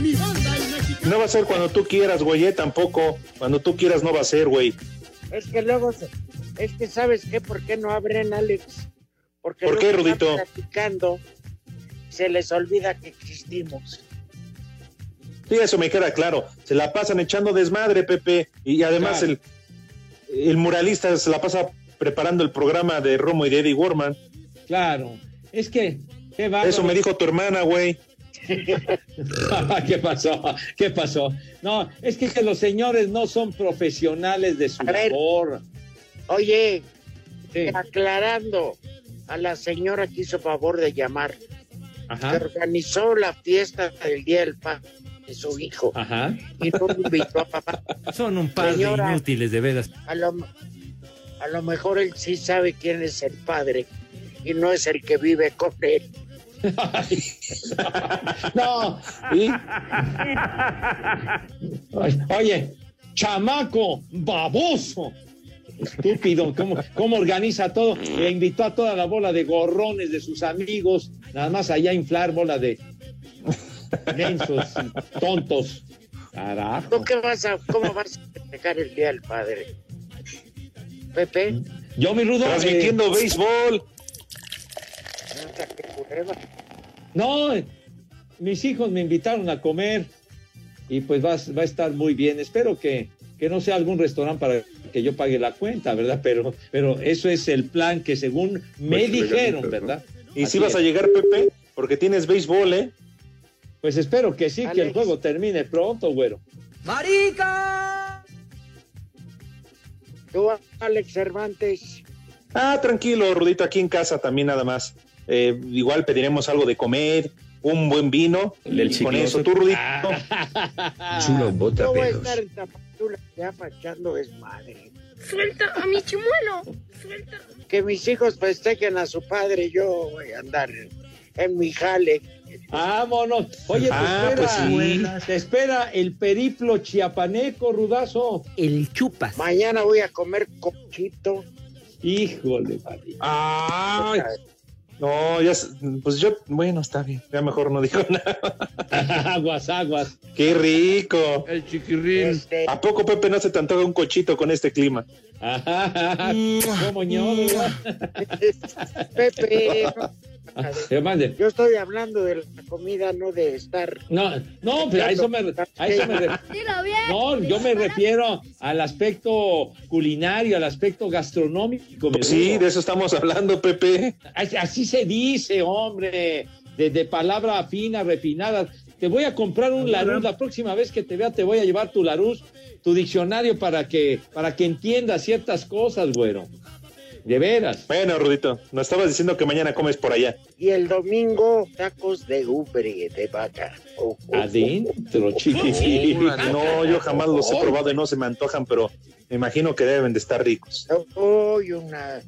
[SPEAKER 31] Mi banda el mexicano.
[SPEAKER 4] No va a ser cuando tú quieras, güey, eh, tampoco. Cuando tú quieras no va a ser, güey.
[SPEAKER 19] Es que luego, se- es que sabes qué, ¿por qué no abren, Alex? Porque
[SPEAKER 4] ¿Por qué, Rudito?
[SPEAKER 19] platicando, se les olvida que existimos.
[SPEAKER 4] Sí, eso me queda claro. Se la pasan echando desmadre, Pepe. Y además
[SPEAKER 3] Claro.
[SPEAKER 4] el, el muralista se la pasa preparando el programa de Romo y de Eddie Warman.
[SPEAKER 3] Claro. Es que, qué bárbaro.
[SPEAKER 4] Eso me dijo tu hermana, güey.
[SPEAKER 3] ¿Qué pasó? ¿Qué pasó? No, es que, que los señores no son profesionales de su labor.
[SPEAKER 19] Oye, aclarando, a la señora que hizo favor de llamar,
[SPEAKER 3] Ajá.
[SPEAKER 19] que organizó la fiesta del Día del Padre de su hijo.
[SPEAKER 3] Ajá.
[SPEAKER 19] Y no invitó a papá.
[SPEAKER 32] Son un par
[SPEAKER 19] Señora.
[SPEAKER 32] de inútiles, de veras.
[SPEAKER 19] A lo, a lo mejor él sí sabe quién es el padre y no es el que vive con él.
[SPEAKER 3] No, ¿y? Ay, Oye, chamaco, baboso. Estúpido, ¿cómo, cómo organiza todo? E invitó a toda la bola de gorrones de sus amigos, nada más allá a inflar bola de mensos, tontos. Carajo.
[SPEAKER 19] ¿Tú qué vas a, ¿Cómo vas a festejar el Día del Padre? Pepe.
[SPEAKER 3] Yo, mi rudo.
[SPEAKER 4] Transmitiendo
[SPEAKER 3] eh,
[SPEAKER 4] béisbol.
[SPEAKER 3] No, mis hijos me invitaron a comer y pues va, va a estar muy bien. Espero que, que no sea algún restaurante para que yo pague la cuenta, ¿verdad? Pero, pero eso es el plan que según me
[SPEAKER 4] Pues,
[SPEAKER 3] dijeron, ¿verdad?
[SPEAKER 4] ¿Y si vas
[SPEAKER 3] es.
[SPEAKER 4] a llegar, Pepe? Porque tienes béisbol, ¿eh?
[SPEAKER 3] Pues espero que sí, que el juego termine pronto, güero.
[SPEAKER 19] ¡Marica! Tú, Alex Cervantes.
[SPEAKER 4] Ah, tranquilo, Rudito, aquí en casa también nada más. Eh, igual pediremos algo de comer, un buen vino,
[SPEAKER 33] Del
[SPEAKER 4] y con eso, tú, Rudito.
[SPEAKER 33] Chulo bota
[SPEAKER 19] Yo voy a estar en Tapachula ya echando desmadre.
[SPEAKER 31] Suelta a mi chimuelo. Suelta.
[SPEAKER 19] Que mis hijos festejen a su padre, yo voy a andar en mi jale.
[SPEAKER 3] Vámonos. Oye, te
[SPEAKER 4] Ah,
[SPEAKER 3] espera,
[SPEAKER 4] pues sí.
[SPEAKER 3] te espera el periplo chiapaneco, rudazo.
[SPEAKER 30] El chupas.
[SPEAKER 19] Mañana voy a comer cochito.
[SPEAKER 3] Híjole, Mari.
[SPEAKER 4] Ay, no, ya, pues yo, bueno, está bien, ya mejor no digo nada.
[SPEAKER 3] aguas, aguas.
[SPEAKER 4] ¡Qué rico!
[SPEAKER 33] El chiquirrín.
[SPEAKER 19] Este,
[SPEAKER 4] ¿A poco, Pepe, no se te antoja un cochito con este clima?
[SPEAKER 3] ¿Cómo ño, verdad?
[SPEAKER 19] Pepe. Yo estoy hablando de la comida, no de estar.
[SPEAKER 3] No, no, pero a eso me, a eso me no, yo me refiero al aspecto culinario, al aspecto gastronómico. mi
[SPEAKER 4] Sí, de eso estamos hablando, Pepe.
[SPEAKER 3] Así- se dice, hombre, de, de palabra fina, refinada. Te voy a comprar un Larus, la próxima vez que te vea te voy a llevar tu Larus, tu diccionario para que, para que entiendas ciertas cosas, güero. De veras.
[SPEAKER 4] Bueno, Rudito, nos estabas diciendo que mañana comes por allá.
[SPEAKER 19] Y el domingo, tacos de ubre de vaca. Oh, oh,
[SPEAKER 3] Adentro.
[SPEAKER 4] No, yo jamás los he probado y no se me antojan, pero me imagino que deben de estar ricos.
[SPEAKER 19] oh. Uy, una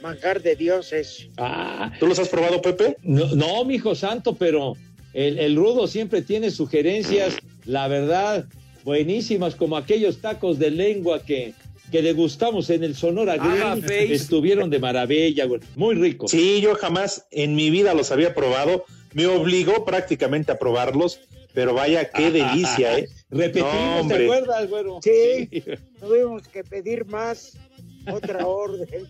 [SPEAKER 19] manjar de dioses.
[SPEAKER 3] Ah,
[SPEAKER 4] ¿Tú los has probado, Pepe?
[SPEAKER 3] no, no, mi hijo santo, pero el, el rudo siempre tiene sugerencias, la verdad, buenísimas, como aquellos tacos de lengua que, que degustamos en el Sonora Grill.
[SPEAKER 30] Ah, face.
[SPEAKER 3] Estuvieron de maravilla, güey. Muy ricos.
[SPEAKER 4] Sí, yo jamás en mi vida los había probado. Me obligó prácticamente a probarlos, pero vaya, qué delicia, ¿eh?
[SPEAKER 3] Repetimos,
[SPEAKER 4] No,
[SPEAKER 3] ¿te acuerdas, güero?
[SPEAKER 19] Sí. Tuvimos que pedir más. Otra orden.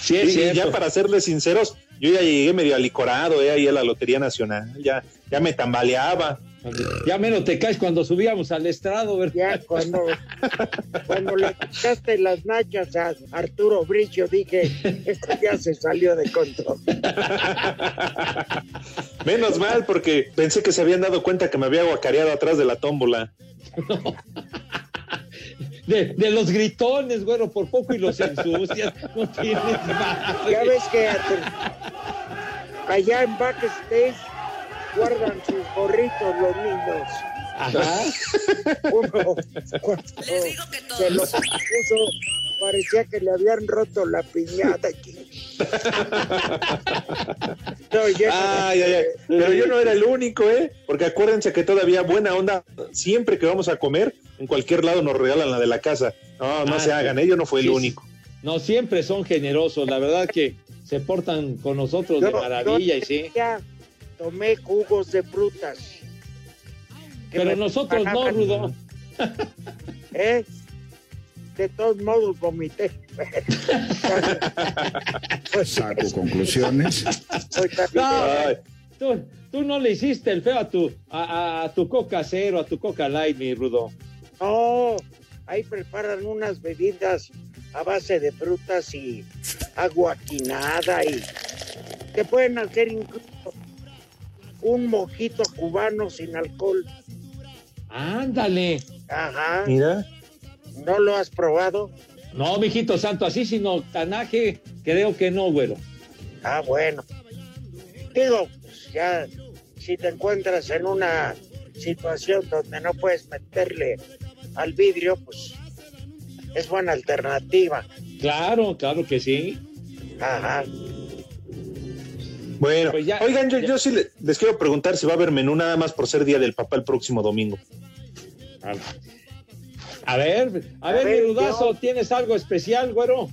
[SPEAKER 3] Sí, es cierto.
[SPEAKER 4] ya para serles sinceros, yo ya llegué medio alicorado, ¿eh? Ahí a la Lotería Nacional. Ya, ya me tambaleaba.
[SPEAKER 3] Ya menos te caes cuando subíamos al estrado, ¿verdad?
[SPEAKER 19] Ya cuando, cuando le quitaste las nachas a Arturo Bricio, dije, esto ya se salió de control.
[SPEAKER 4] Menos mal, porque pensé que se habían dado cuenta que me había guacareado atrás de la tómbola.
[SPEAKER 3] De, de los gritones, güero, por poco y los ensucias. No tienes madre.
[SPEAKER 19] Ya ves que allá en backstage guardan sus gorritos los niños.
[SPEAKER 3] Ajá.
[SPEAKER 19] Uno cuando se los puso, parecía que le habían roto la piñata aquí. No, ya-
[SPEAKER 4] Ay, ay, ay. Pero yo no era el único, ¿eh? Porque acuérdense que todavía buena onda, siempre que vamos a comer, en cualquier lado nos regalan la de la casa. No, no
[SPEAKER 3] Ah,
[SPEAKER 4] se hagan, ¿eh? Yo no fui el
[SPEAKER 3] sí,
[SPEAKER 4] único.
[SPEAKER 3] No, siempre son generosos, la verdad que se portan con nosotros de maravilla
[SPEAKER 19] yo
[SPEAKER 3] y sí.
[SPEAKER 19] ya tomé jugos de frutas.
[SPEAKER 3] Pero nosotros no, Rudo.
[SPEAKER 19] ¿eh? De todos modos vomité.
[SPEAKER 34] Saco conclusiones.
[SPEAKER 3] No, tú, tú no le hiciste el feo a tu, a, a- a tu coca cero, a tu coca light, mi Rudo.
[SPEAKER 19] No, ahí preparan unas bebidas a base de frutas y agua quinada y te pueden hacer incluso un mojito cubano sin alcohol.
[SPEAKER 3] Ándale.
[SPEAKER 19] Ajá.
[SPEAKER 4] Mira.
[SPEAKER 19] ¿No lo has probado?
[SPEAKER 3] No, mijito santo, así sin octanaje, creo que no, güero.
[SPEAKER 19] Ah, bueno. Digo, pues, ya si te encuentras en una situación donde no puedes meterle al vidrio, pues es buena alternativa.
[SPEAKER 3] Claro, claro que sí.
[SPEAKER 19] Ajá.
[SPEAKER 4] Bueno,
[SPEAKER 3] Pues ya-
[SPEAKER 4] oigan, yo,
[SPEAKER 3] ya-
[SPEAKER 4] yo sí le- les quiero preguntar si va a haber menú nada más por ser Día del Papá el próximo domingo.
[SPEAKER 3] A ver, a,
[SPEAKER 19] A
[SPEAKER 3] ver,
[SPEAKER 19] ver,
[SPEAKER 3] mi rudazo,
[SPEAKER 19] yo-
[SPEAKER 3] ¿tienes algo especial, güero?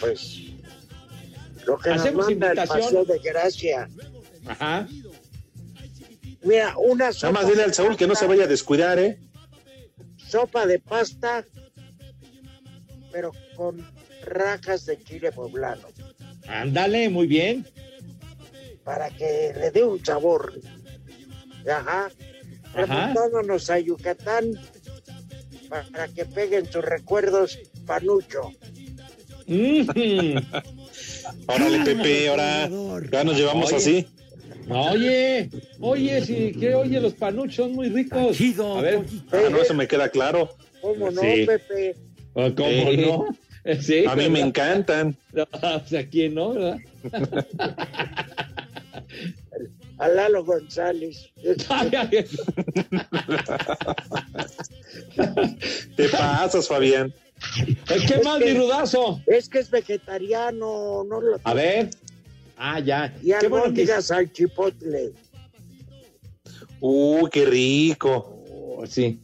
[SPEAKER 19] Pues lo que nos
[SPEAKER 3] Hacemos
[SPEAKER 19] manda el
[SPEAKER 3] invitación.
[SPEAKER 19] paseo de gracia.
[SPEAKER 3] Ajá.
[SPEAKER 19] Mira, una
[SPEAKER 4] Nada
[SPEAKER 19] sopa,
[SPEAKER 4] más dile al Saúl que no se vaya a descuidar, ¿eh?
[SPEAKER 19] sopa de pasta, pero con rajas de chile poblano,
[SPEAKER 3] Ándale, muy bien.
[SPEAKER 19] Para que le dé un sabor. Ajá. Remontándonos a Yucatán, para que peguen sus recuerdos, Panucho.
[SPEAKER 3] Mm.
[SPEAKER 4] Órale, Pepe, ahora ya nos llevamos
[SPEAKER 3] Oye.
[SPEAKER 4] así.
[SPEAKER 3] Oye, oye, sí, que oye, los panuchos son muy ricos. A ver,
[SPEAKER 4] Ah, no, eso me queda claro.
[SPEAKER 19] ¿Cómo no,
[SPEAKER 4] Sí.
[SPEAKER 19] Pepe?
[SPEAKER 3] ¿cómo
[SPEAKER 4] Eh,
[SPEAKER 3] no? Sí,
[SPEAKER 4] a mí me encantan.
[SPEAKER 3] No, o sea, ¿quién no, verdad?
[SPEAKER 19] A Lalo González.
[SPEAKER 3] Ay, ay,
[SPEAKER 4] Te pasas, Fabián.
[SPEAKER 3] ay. ¿Qué más, mi rudazo?
[SPEAKER 19] Es que es vegetariano, no lo...
[SPEAKER 3] A ver. Ah, ya.
[SPEAKER 19] Y
[SPEAKER 3] Qué bueno que
[SPEAKER 19] albóndigas al chipotle.
[SPEAKER 4] Uh, qué rico.
[SPEAKER 3] Oh, sí.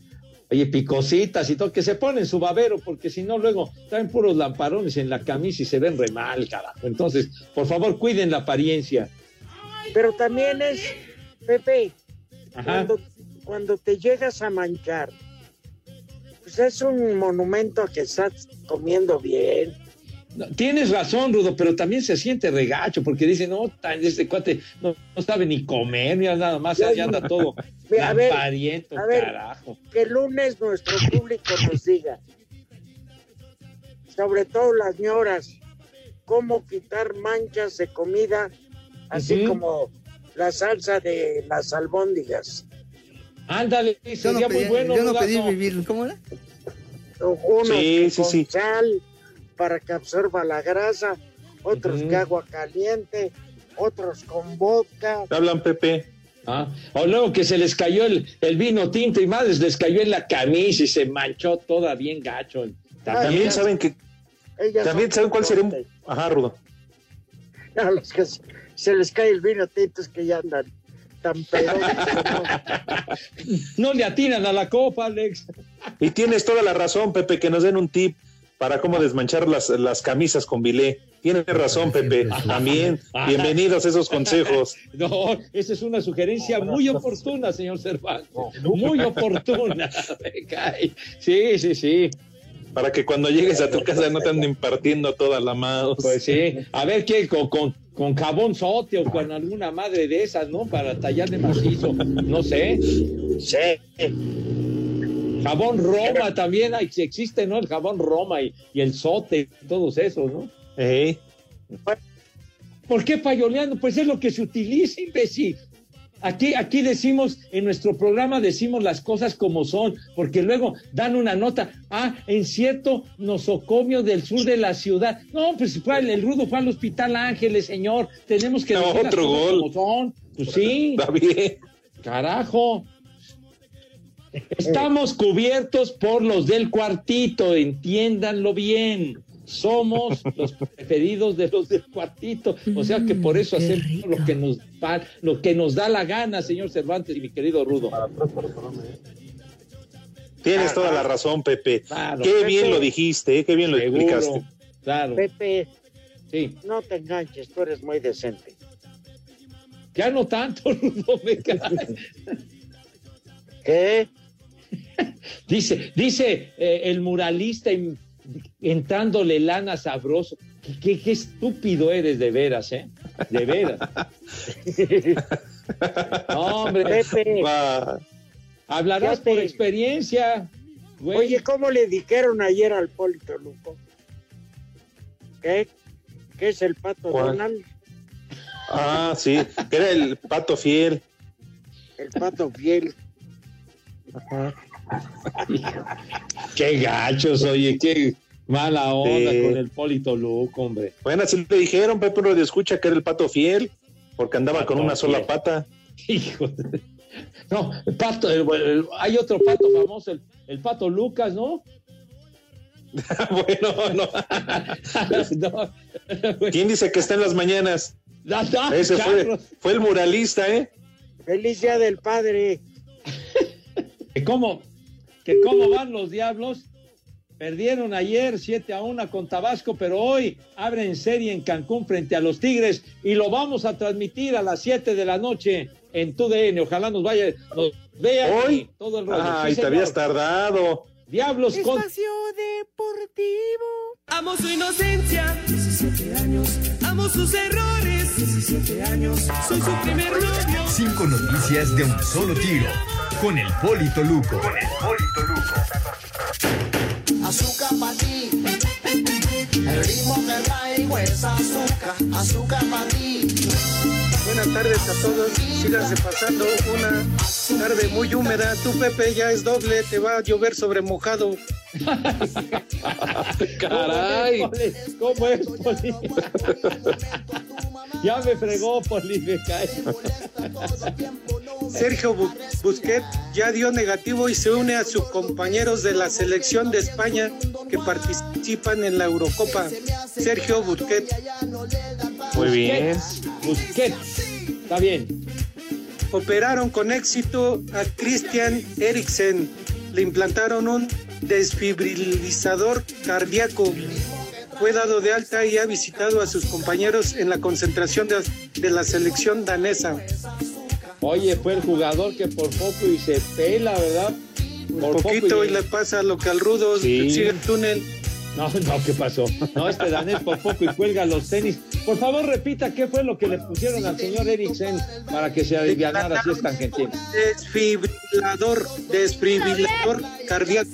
[SPEAKER 3] Oye, picositas y todo, que se ponen su babero, porque si no, luego traen puros lamparones en la camisa y se ven re mal, carajo. Entonces, por favor, cuiden la apariencia.
[SPEAKER 19] Pero también es, Pepe, cuando, cuando te llegas a manchar, pues es un monumento a que estás comiendo bien.
[SPEAKER 3] No, tienes razón, Rudo, pero también se siente regacho, porque dicen, no, tan- este cuate no, no sabe ni comer, ni nada más, ya anda todo
[SPEAKER 19] a ver,
[SPEAKER 3] lampariento,
[SPEAKER 19] a ver.
[SPEAKER 3] carajo.
[SPEAKER 19] Que el lunes nuestro público nos diga, sobre todo las ñoras, cómo quitar manchas de comida, así como la salsa de las albóndigas.
[SPEAKER 3] Ándale, sería
[SPEAKER 35] no
[SPEAKER 3] muy bueno,
[SPEAKER 35] yo no pedí vivir. ¿Cómo era?
[SPEAKER 19] Unos
[SPEAKER 4] Sí,
[SPEAKER 19] que
[SPEAKER 4] sí,
[SPEAKER 19] con
[SPEAKER 4] sí.
[SPEAKER 19] sal para que absorba la grasa, otros
[SPEAKER 3] Ujú.
[SPEAKER 19] que agua caliente, otros con vodka.
[SPEAKER 4] ¿Te hablan, Pepe?
[SPEAKER 3] Ah, o luego que se les cayó el, el vino tinto y más les cayó en la camisa y se manchó toda bien gacho.
[SPEAKER 4] También
[SPEAKER 19] ya.
[SPEAKER 4] saben que. También saben cuál sería un. Ajá, Rudo.
[SPEAKER 19] A los que se, les cae el vino tinto es que ya andan tan pedosos.
[SPEAKER 3] No le atinan a la copa, Alex.
[SPEAKER 4] Y tienes toda la razón, Pepe, que nos den un tip para cómo desmanchar las, las camisas con bilé. Tienes razón, Pepe. También. Bienvenidos a esos consejos.
[SPEAKER 3] No, esa es una sugerencia muy oportuna, señor Cervantes. Muy oportuna. Sí, sí, sí.
[SPEAKER 4] Para que cuando llegues a tu casa no te anden partiendo toda la mouse.
[SPEAKER 3] Pues sí. A ver qué, con, con, con jabón sote o con alguna madre de esas, ¿no? Para tallarle macizo. No sé.
[SPEAKER 19] Sí.
[SPEAKER 3] Jabón Roma también existe, ¿no? El jabón Roma y, y el sote, todos esos, ¿no?
[SPEAKER 4] Ey.
[SPEAKER 3] ¿Por qué payoleando? Pues es lo que se utiliza, imbécil. Aquí, aquí decimos, en nuestro programa decimos las cosas como son, porque luego dan una nota, ah, en cierto nosocomio del sur de la ciudad. No, pues el rudo fue al Hospital Ángeles, señor. Tenemos que
[SPEAKER 4] No,
[SPEAKER 3] decir las
[SPEAKER 4] otro
[SPEAKER 3] cosas
[SPEAKER 4] gol.
[SPEAKER 3] como son. Pues sí,
[SPEAKER 4] Está bien.
[SPEAKER 3] carajo. Estamos cubiertos por los del cuartito, entiéndanlo bien. Somos los preferidos de los del cuartito. O sea que por eso hacemos lo que nos va- lo que nos da la gana, señor Cervantes y mi querido Rudo.
[SPEAKER 4] Tienes toda la razón, Pepe.
[SPEAKER 3] Claro.
[SPEAKER 4] Qué bien lo dijiste, eh, qué bien lo
[SPEAKER 3] Seguro,
[SPEAKER 4] explicaste.
[SPEAKER 3] Claro.
[SPEAKER 19] Pepe,
[SPEAKER 3] Sí.
[SPEAKER 19] no te enganches, tú eres muy decente.
[SPEAKER 3] Ya no tanto, Rudo, me cae.
[SPEAKER 19] ¿Qué?
[SPEAKER 3] Dice, dice eh, el muralista entrándole lana sabroso. Qué, qué- qué estúpido eres de veras, ¿eh? De veras. No, hombre,
[SPEAKER 19] Pepe,
[SPEAKER 4] Va.
[SPEAKER 3] hablarás por experiencia. güey.
[SPEAKER 19] oye, ¿cómo le dijeron ayer al Polito Luco? ¿Qué? ¿Qué es el pato
[SPEAKER 4] ¿Cuál?
[SPEAKER 19] Donald?
[SPEAKER 4] Ah, sí, que era el pato fiel.
[SPEAKER 19] El pato fiel.
[SPEAKER 3] Qué gachos, oye, qué mala onda
[SPEAKER 4] Sí.
[SPEAKER 3] con el Polito Luco, hombre.
[SPEAKER 4] Bueno, así le dijeron, Pepe lo escucha que era el pato fiel, porque andaba
[SPEAKER 3] Pato
[SPEAKER 4] con una sola pata.
[SPEAKER 3] Hijo de- No, el pato, el- el- hay otro pato famoso, el, el pato Lucas, ¿no?
[SPEAKER 4] bueno, no.
[SPEAKER 3] no.
[SPEAKER 4] ¿Quién dice que está en las mañanas?
[SPEAKER 3] Ah,
[SPEAKER 4] Ese fue, fue el muralista, ¿eh?
[SPEAKER 19] Feliz día del padre.
[SPEAKER 3] ¿Cómo? Que cómo van los diablos. Perdieron ayer 7 a 1 con Tabasco, pero hoy abren serie en Cancún frente a los Tigres y lo vamos a transmitir a las 7 de la noche en TUDN. Ojalá nos vaya, nos vean
[SPEAKER 4] ¿Hoy?
[SPEAKER 3] y todo el rollo.
[SPEAKER 4] Ay,
[SPEAKER 3] Sí,
[SPEAKER 4] te habías tardado.
[SPEAKER 3] Diablos con
[SPEAKER 7] Espacio Deportivo. Amo su inocencia. 17 años. Amo sus errores. 17 años. Soy su primer novio.
[SPEAKER 35] Cinco noticias de un solo tiro. Con el Polito Luco. Con el Polito Luco.
[SPEAKER 7] Azúcar para ti. El ritmo que traigo es azúcar. Azúcar para ti.
[SPEAKER 36] Buenas tardes a todos. Síganse pasando una tarde muy húmeda. Tu Pepe ya es doble, te va a llover sobre mojado.
[SPEAKER 3] Caray. ¿Cómo es, Poli? ya me fregó, Poli, me cae.
[SPEAKER 36] Sergio Bu- Busquets ya dio negativo y se une a sus compañeros de la selección de España que participan en la Eurocopa. Sergio Busquets.
[SPEAKER 4] Muy bien.
[SPEAKER 3] Busquets. Está bien.
[SPEAKER 36] Operaron con éxito a Christian Eriksen. Le implantaron un desfibrilizador cardíaco. Fue dado de alta y ha visitado a sus compañeros en la concentración de, de la selección danesa.
[SPEAKER 3] Oye, fue el jugador que por poco y se pela, ¿verdad?
[SPEAKER 36] Por poquito y le pasa lo que al rudo
[SPEAKER 3] Sí.
[SPEAKER 36] sigue el túnel.
[SPEAKER 3] No, no, ¿qué pasó? No, este danés por poco y cuelga los tenis. Por favor, repita qué fue lo que le pusieron al señor Eriksen para que se alivianara si es tan gentil.
[SPEAKER 36] Desfibrilador, desfibrilador cardíaco.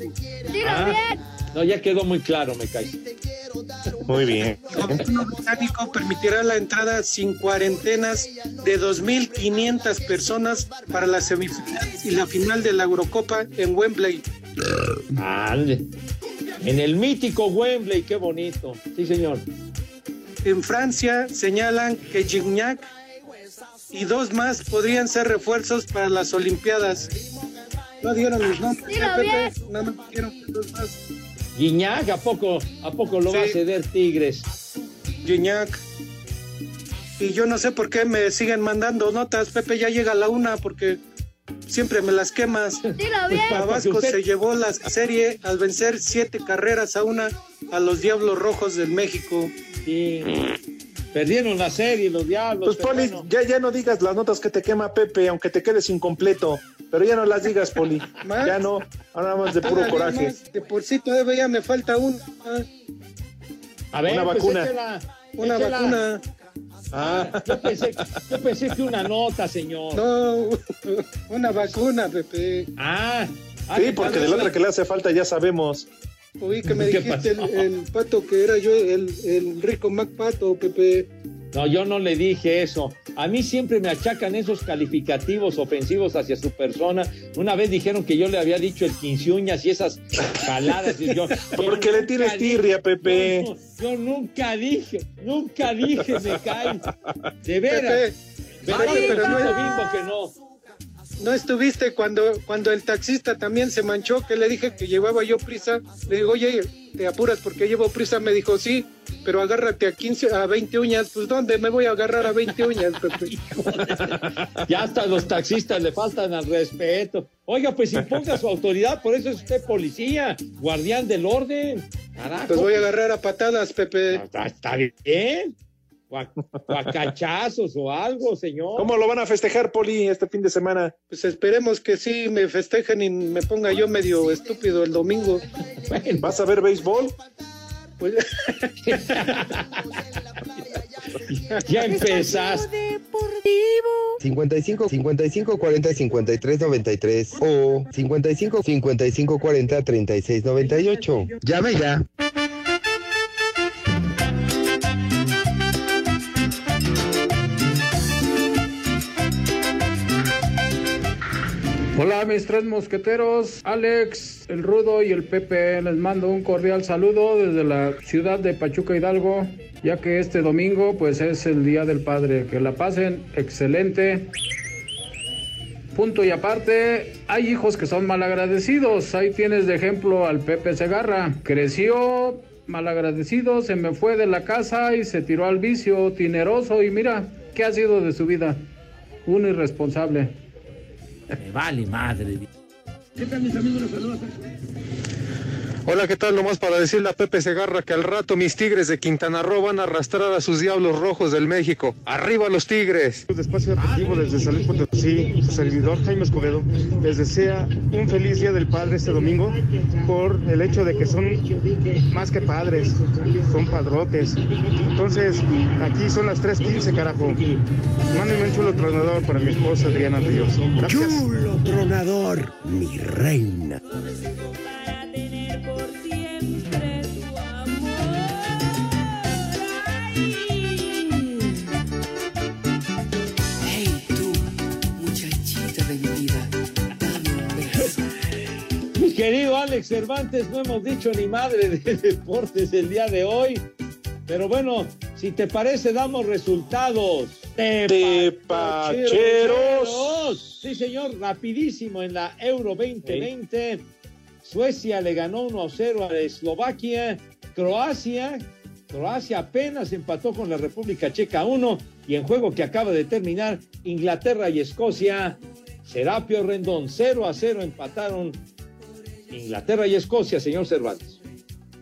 [SPEAKER 3] Ah, no, ya quedó muy claro, me cae.
[SPEAKER 4] Muy bien.
[SPEAKER 36] El gobierno británico permitirá la entrada sin cuarentenas de 2.500 personas para la semifinal y la final de la Eurocopa en Wembley.
[SPEAKER 3] Ande. En el mítico Wembley, qué bonito. Sí, señor.
[SPEAKER 36] En Francia señalan que Gignac y dos más podrían ser refuerzos para las Olimpiadas. No dieron los nombres, Pepe, más dijeron que dos más.
[SPEAKER 3] Guiñac, ¿a poco, ¿a poco lo va a ceder Tigres?
[SPEAKER 36] Gignac. Y yo no sé por qué me siguen mandando notas. Pepe ya llega a la una porque siempre me las quemas. Tabasco
[SPEAKER 3] usted-
[SPEAKER 36] se llevó la serie al vencer siete carreras a una a los Diablos Rojos del México.
[SPEAKER 3] Sí. Perdieron la serie, los diablos.
[SPEAKER 4] Pues Poli,
[SPEAKER 3] bueno.
[SPEAKER 4] ya, ya no digas las notas que te quema Pepe, aunque te quedes incompleto. Pero ya no las digas, Poli.
[SPEAKER 36] Más.
[SPEAKER 4] Ya no, ahora nada más de puro coraje.
[SPEAKER 36] más, de por sí todavía ya me falta un, ah,
[SPEAKER 3] A ver,
[SPEAKER 4] Una
[SPEAKER 3] pues
[SPEAKER 4] vacuna.
[SPEAKER 3] échela,
[SPEAKER 36] una
[SPEAKER 3] échela.
[SPEAKER 36] vacuna.
[SPEAKER 4] Ah,
[SPEAKER 3] Yo pensé, yo pensé que una nota, señor.
[SPEAKER 36] No, una vacuna, Pepe.
[SPEAKER 3] Ah, ah,
[SPEAKER 4] sí,
[SPEAKER 3] que
[SPEAKER 4] porque de la otra que le hace falta ya sabemos.
[SPEAKER 36] Oí que me
[SPEAKER 3] ¿Qué
[SPEAKER 36] dijiste el pato que era yo, el, el rico Mac Pato, Pepe.
[SPEAKER 3] No, yo no le dije eso. A mí siempre me achacan esos calificativos ofensivos hacia su persona. Una vez dijeron que yo le había dicho el quinceuñas y esas jaladas. y yo, yo
[SPEAKER 4] Porque le
[SPEAKER 3] nunca
[SPEAKER 4] tienes
[SPEAKER 3] dije-
[SPEAKER 4] tirria, Pepe.
[SPEAKER 3] Yo, yo nunca dije, nunca dije, me cae. De veras.
[SPEAKER 36] Pepe,
[SPEAKER 3] ¿Verdad
[SPEAKER 36] Pepe,
[SPEAKER 3] que
[SPEAKER 36] pero
[SPEAKER 3] lo
[SPEAKER 36] no,
[SPEAKER 3] mismo que no?
[SPEAKER 36] no estuviste cuando, cuando el taxista también se manchó, que le dije que llevaba yo prisa. Le digo, oye, ¿te apuras porque llevo prisa? Me dijo, sí, pero agárrate a 15, a 20 uñas. Pues, ¿dónde me voy a agarrar a 20 uñas, Pepe?
[SPEAKER 3] Ya hasta los taxistas le faltan al respeto. Oiga, pues imponga su autoridad, por eso es usted policía, guardián del orden. Carajo.
[SPEAKER 36] Pues voy a agarrar a patadas, Pepe.
[SPEAKER 3] Está, está bien. Gua- Guacachazos o algo, señor.
[SPEAKER 4] ¿Cómo lo van a festejar, Poli, este fin de semana?
[SPEAKER 36] Pues esperemos que sí me festejen y me ponga yo medio estúpido el domingo.
[SPEAKER 4] ¿Vas a ver béisbol?
[SPEAKER 36] Pues,
[SPEAKER 3] Ya empezaste.
[SPEAKER 37] 55 55 40 53 93 o 55 55 40 36 98. Llame ya.
[SPEAKER 38] Hola mis tres mosqueteros, Alex, el Rudo y el Pepe. Les mando un cordial saludo desde la ciudad de Pachuca Hidalgo, ya que este domingo pues es el Día del Padre. Que la pasen excelente. Punto y aparte, hay hijos que son malagradecidos. Ahí tienes de ejemplo al Pepe Segarra. Creció malagradecido, se me fue de la casa y se tiró al vicio, tineroso y mira, ¿qué ha sido de su vida? Un irresponsable.
[SPEAKER 39] Me vale madre. Hola, ¿qué tal? Nomás para decirle a Pepe Segarra que al rato mis tigres de Quintana Roo van a arrastrar a sus diablos rojos del México. ¡Arriba los tigres!
[SPEAKER 40] Espacio Deportivo desde San Luis Potosí, su servidor Jaime Escobedo, les desea un feliz Día del Padre este domingo por el hecho de que son más que padres, son padrotes. Entonces, aquí son las 3.15, carajo. Mándenme un chulo tronador para mi esposa Adriana Ríos. Gracias.
[SPEAKER 41] Chulo tronador, mi reina.
[SPEAKER 3] Querido Alex Cervantes, no hemos dicho ni madre de deportes el día de hoy. Pero bueno, si te parece, damos resultados.
[SPEAKER 4] Tepacheros.
[SPEAKER 3] Sí, señor, rapidísimo en la Euro 2020. Suecia le ganó 1 a 0 a Eslovaquia. Croacia, Croacia apenas empató con la República Checa 1. Y en juego que acaba de terminar, Inglaterra y Escocia. Serapio Rendón 0 a 0 empataron Inglaterra y Escocia, señor Cervantes.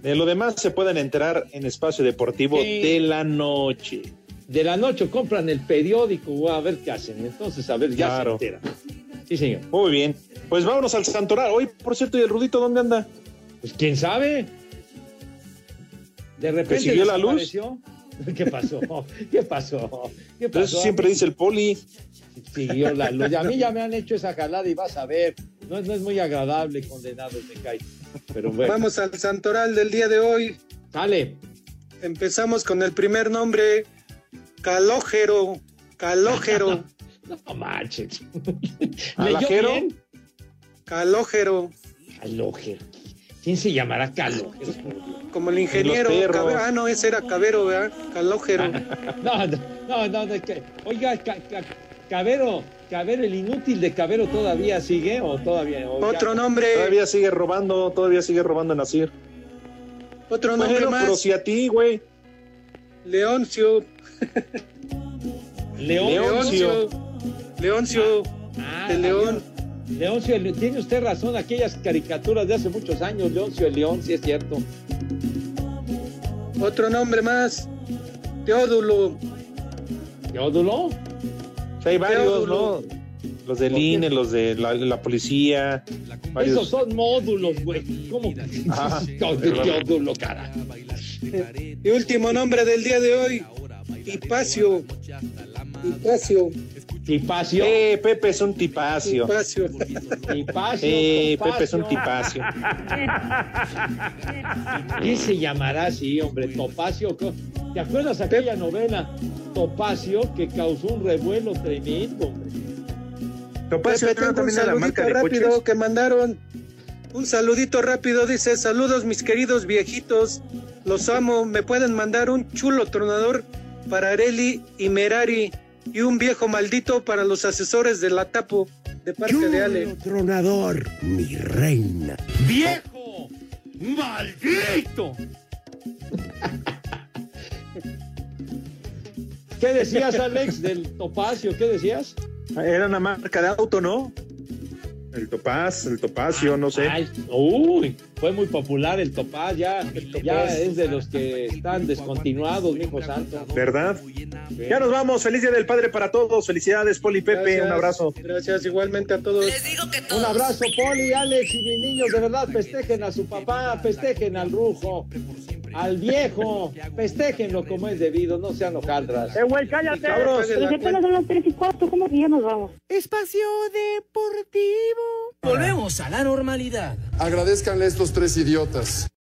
[SPEAKER 4] De lo demás se pueden enterar en Espacio Deportivo
[SPEAKER 3] Sí.
[SPEAKER 4] de la noche.
[SPEAKER 3] De la noche compran el periódico a ver qué hacen. Entonces, a ver, ya
[SPEAKER 4] Claro.
[SPEAKER 3] se entera. Sí, señor.
[SPEAKER 4] Muy bien. Pues vámonos al Santoral. Hoy, por cierto, ¿y el Rudito dónde anda?
[SPEAKER 3] Pues quién sabe. De repente.
[SPEAKER 4] siguió la luz?
[SPEAKER 3] ¿Qué pasó? ¿Qué pasó? ¿Qué
[SPEAKER 4] Pero
[SPEAKER 3] pasó?
[SPEAKER 4] eso siempre dice el poli.
[SPEAKER 3] Siguió la luz. Y a mí ya me han hecho esa jalada y vas a ver. No, es- no es muy agradable, condenados, me cae. Pero bueno.
[SPEAKER 36] Vamos al santoral del día de hoy.
[SPEAKER 3] Dale.
[SPEAKER 36] Empezamos con el primer nombre, Calógero. Calógero.
[SPEAKER 3] No manches. ¿Leyó bien?
[SPEAKER 36] Calógero.
[SPEAKER 3] Calógero. ¿Quién se llamará Calógero?
[SPEAKER 36] Como el ingeniero. Ah, no, ese era Cabero, ¿verdad? Calógero.
[SPEAKER 3] No, no, no, no, que- oiga, Ca- Ca- Cabero, Cabero, el inútil de Cabero todavía sigue o todavía. o ya-
[SPEAKER 36] Otro nombre.
[SPEAKER 4] Todavía sigue robando, todavía sigue robando en Nasir.
[SPEAKER 36] Otro nombre
[SPEAKER 4] Bueno,
[SPEAKER 36] más.
[SPEAKER 4] pero si a ti, güey.
[SPEAKER 36] Leoncio.
[SPEAKER 3] Leoncio.
[SPEAKER 36] Leoncio.
[SPEAKER 3] Ah,
[SPEAKER 36] de León.
[SPEAKER 3] Leoncio, el- tiene usted razón, aquellas caricaturas de hace muchos años, Leoncio el León, sí es cierto.
[SPEAKER 36] Otro nombre más. Teodulo.
[SPEAKER 3] ¿Teodulo?
[SPEAKER 4] Hay varios. ¿no? Los del INE, los de la, la policía. varios.
[SPEAKER 3] Esos son módulos, güey. ¿Cómo?
[SPEAKER 4] Ah,
[SPEAKER 3] Teodulo, cara.
[SPEAKER 36] Y último nombre del día de hoy. Hipacio. Hipacio.
[SPEAKER 3] Tipacio.
[SPEAKER 4] Eh, Pepe es un tipacio.
[SPEAKER 36] Hipacio.
[SPEAKER 3] Tipacio.
[SPEAKER 4] Eh. Pepe es un tipacio.
[SPEAKER 3] ¿Qué se llamará así, hombre? Topacio. ¿Te acuerdas aquella novela Topacio que causó un revuelo tremendo, hombre?
[SPEAKER 4] Topacio
[SPEAKER 36] Pepe, tengo un
[SPEAKER 4] también de la
[SPEAKER 36] saludito
[SPEAKER 4] de
[SPEAKER 36] rápido
[SPEAKER 4] coches.
[SPEAKER 36] que mandaron. Un saludito rápido, dice, saludos mis queridos viejitos, los amo, me pueden mandar un chulo tronador para Areli y Merari y un viejo maldito para los asesores de la Tapo de parte de Ale.
[SPEAKER 41] tronador, mi reina.
[SPEAKER 3] ¡Viejo! ¡Maldito! ¿Qué decías, Alex, del Topacio? ¿Qué decías?
[SPEAKER 4] Era una marca de auto, ¿no? El Topaz, el Topacio, no sé.
[SPEAKER 3] Ay, uy, fue muy popular el Topaz, ya, ya es de los que están descontinuados, mijo santo.
[SPEAKER 4] ¿Verdad? Ya nos vamos. Feliz Día del Padre para todos. Felicidades, Poli Pepe.
[SPEAKER 36] Gracias.
[SPEAKER 4] Un abrazo.
[SPEAKER 36] Gracias igualmente a todos.
[SPEAKER 3] Un abrazo, Poli, Alex y mis niños, de verdad, festejen a su papá, festejen al rujo, al viejo, festejenlo como es debido, no sean hojaldras.
[SPEAKER 42] Eh, güey, cállate.
[SPEAKER 3] Cabros.
[SPEAKER 42] Pero si apenas son las 3 y 4, ¿cómo que ya nos vamos?
[SPEAKER 7] Espacio Deportivo. Volvemos a la normalidad.
[SPEAKER 43] Agradezcanle a estos tres idiotas.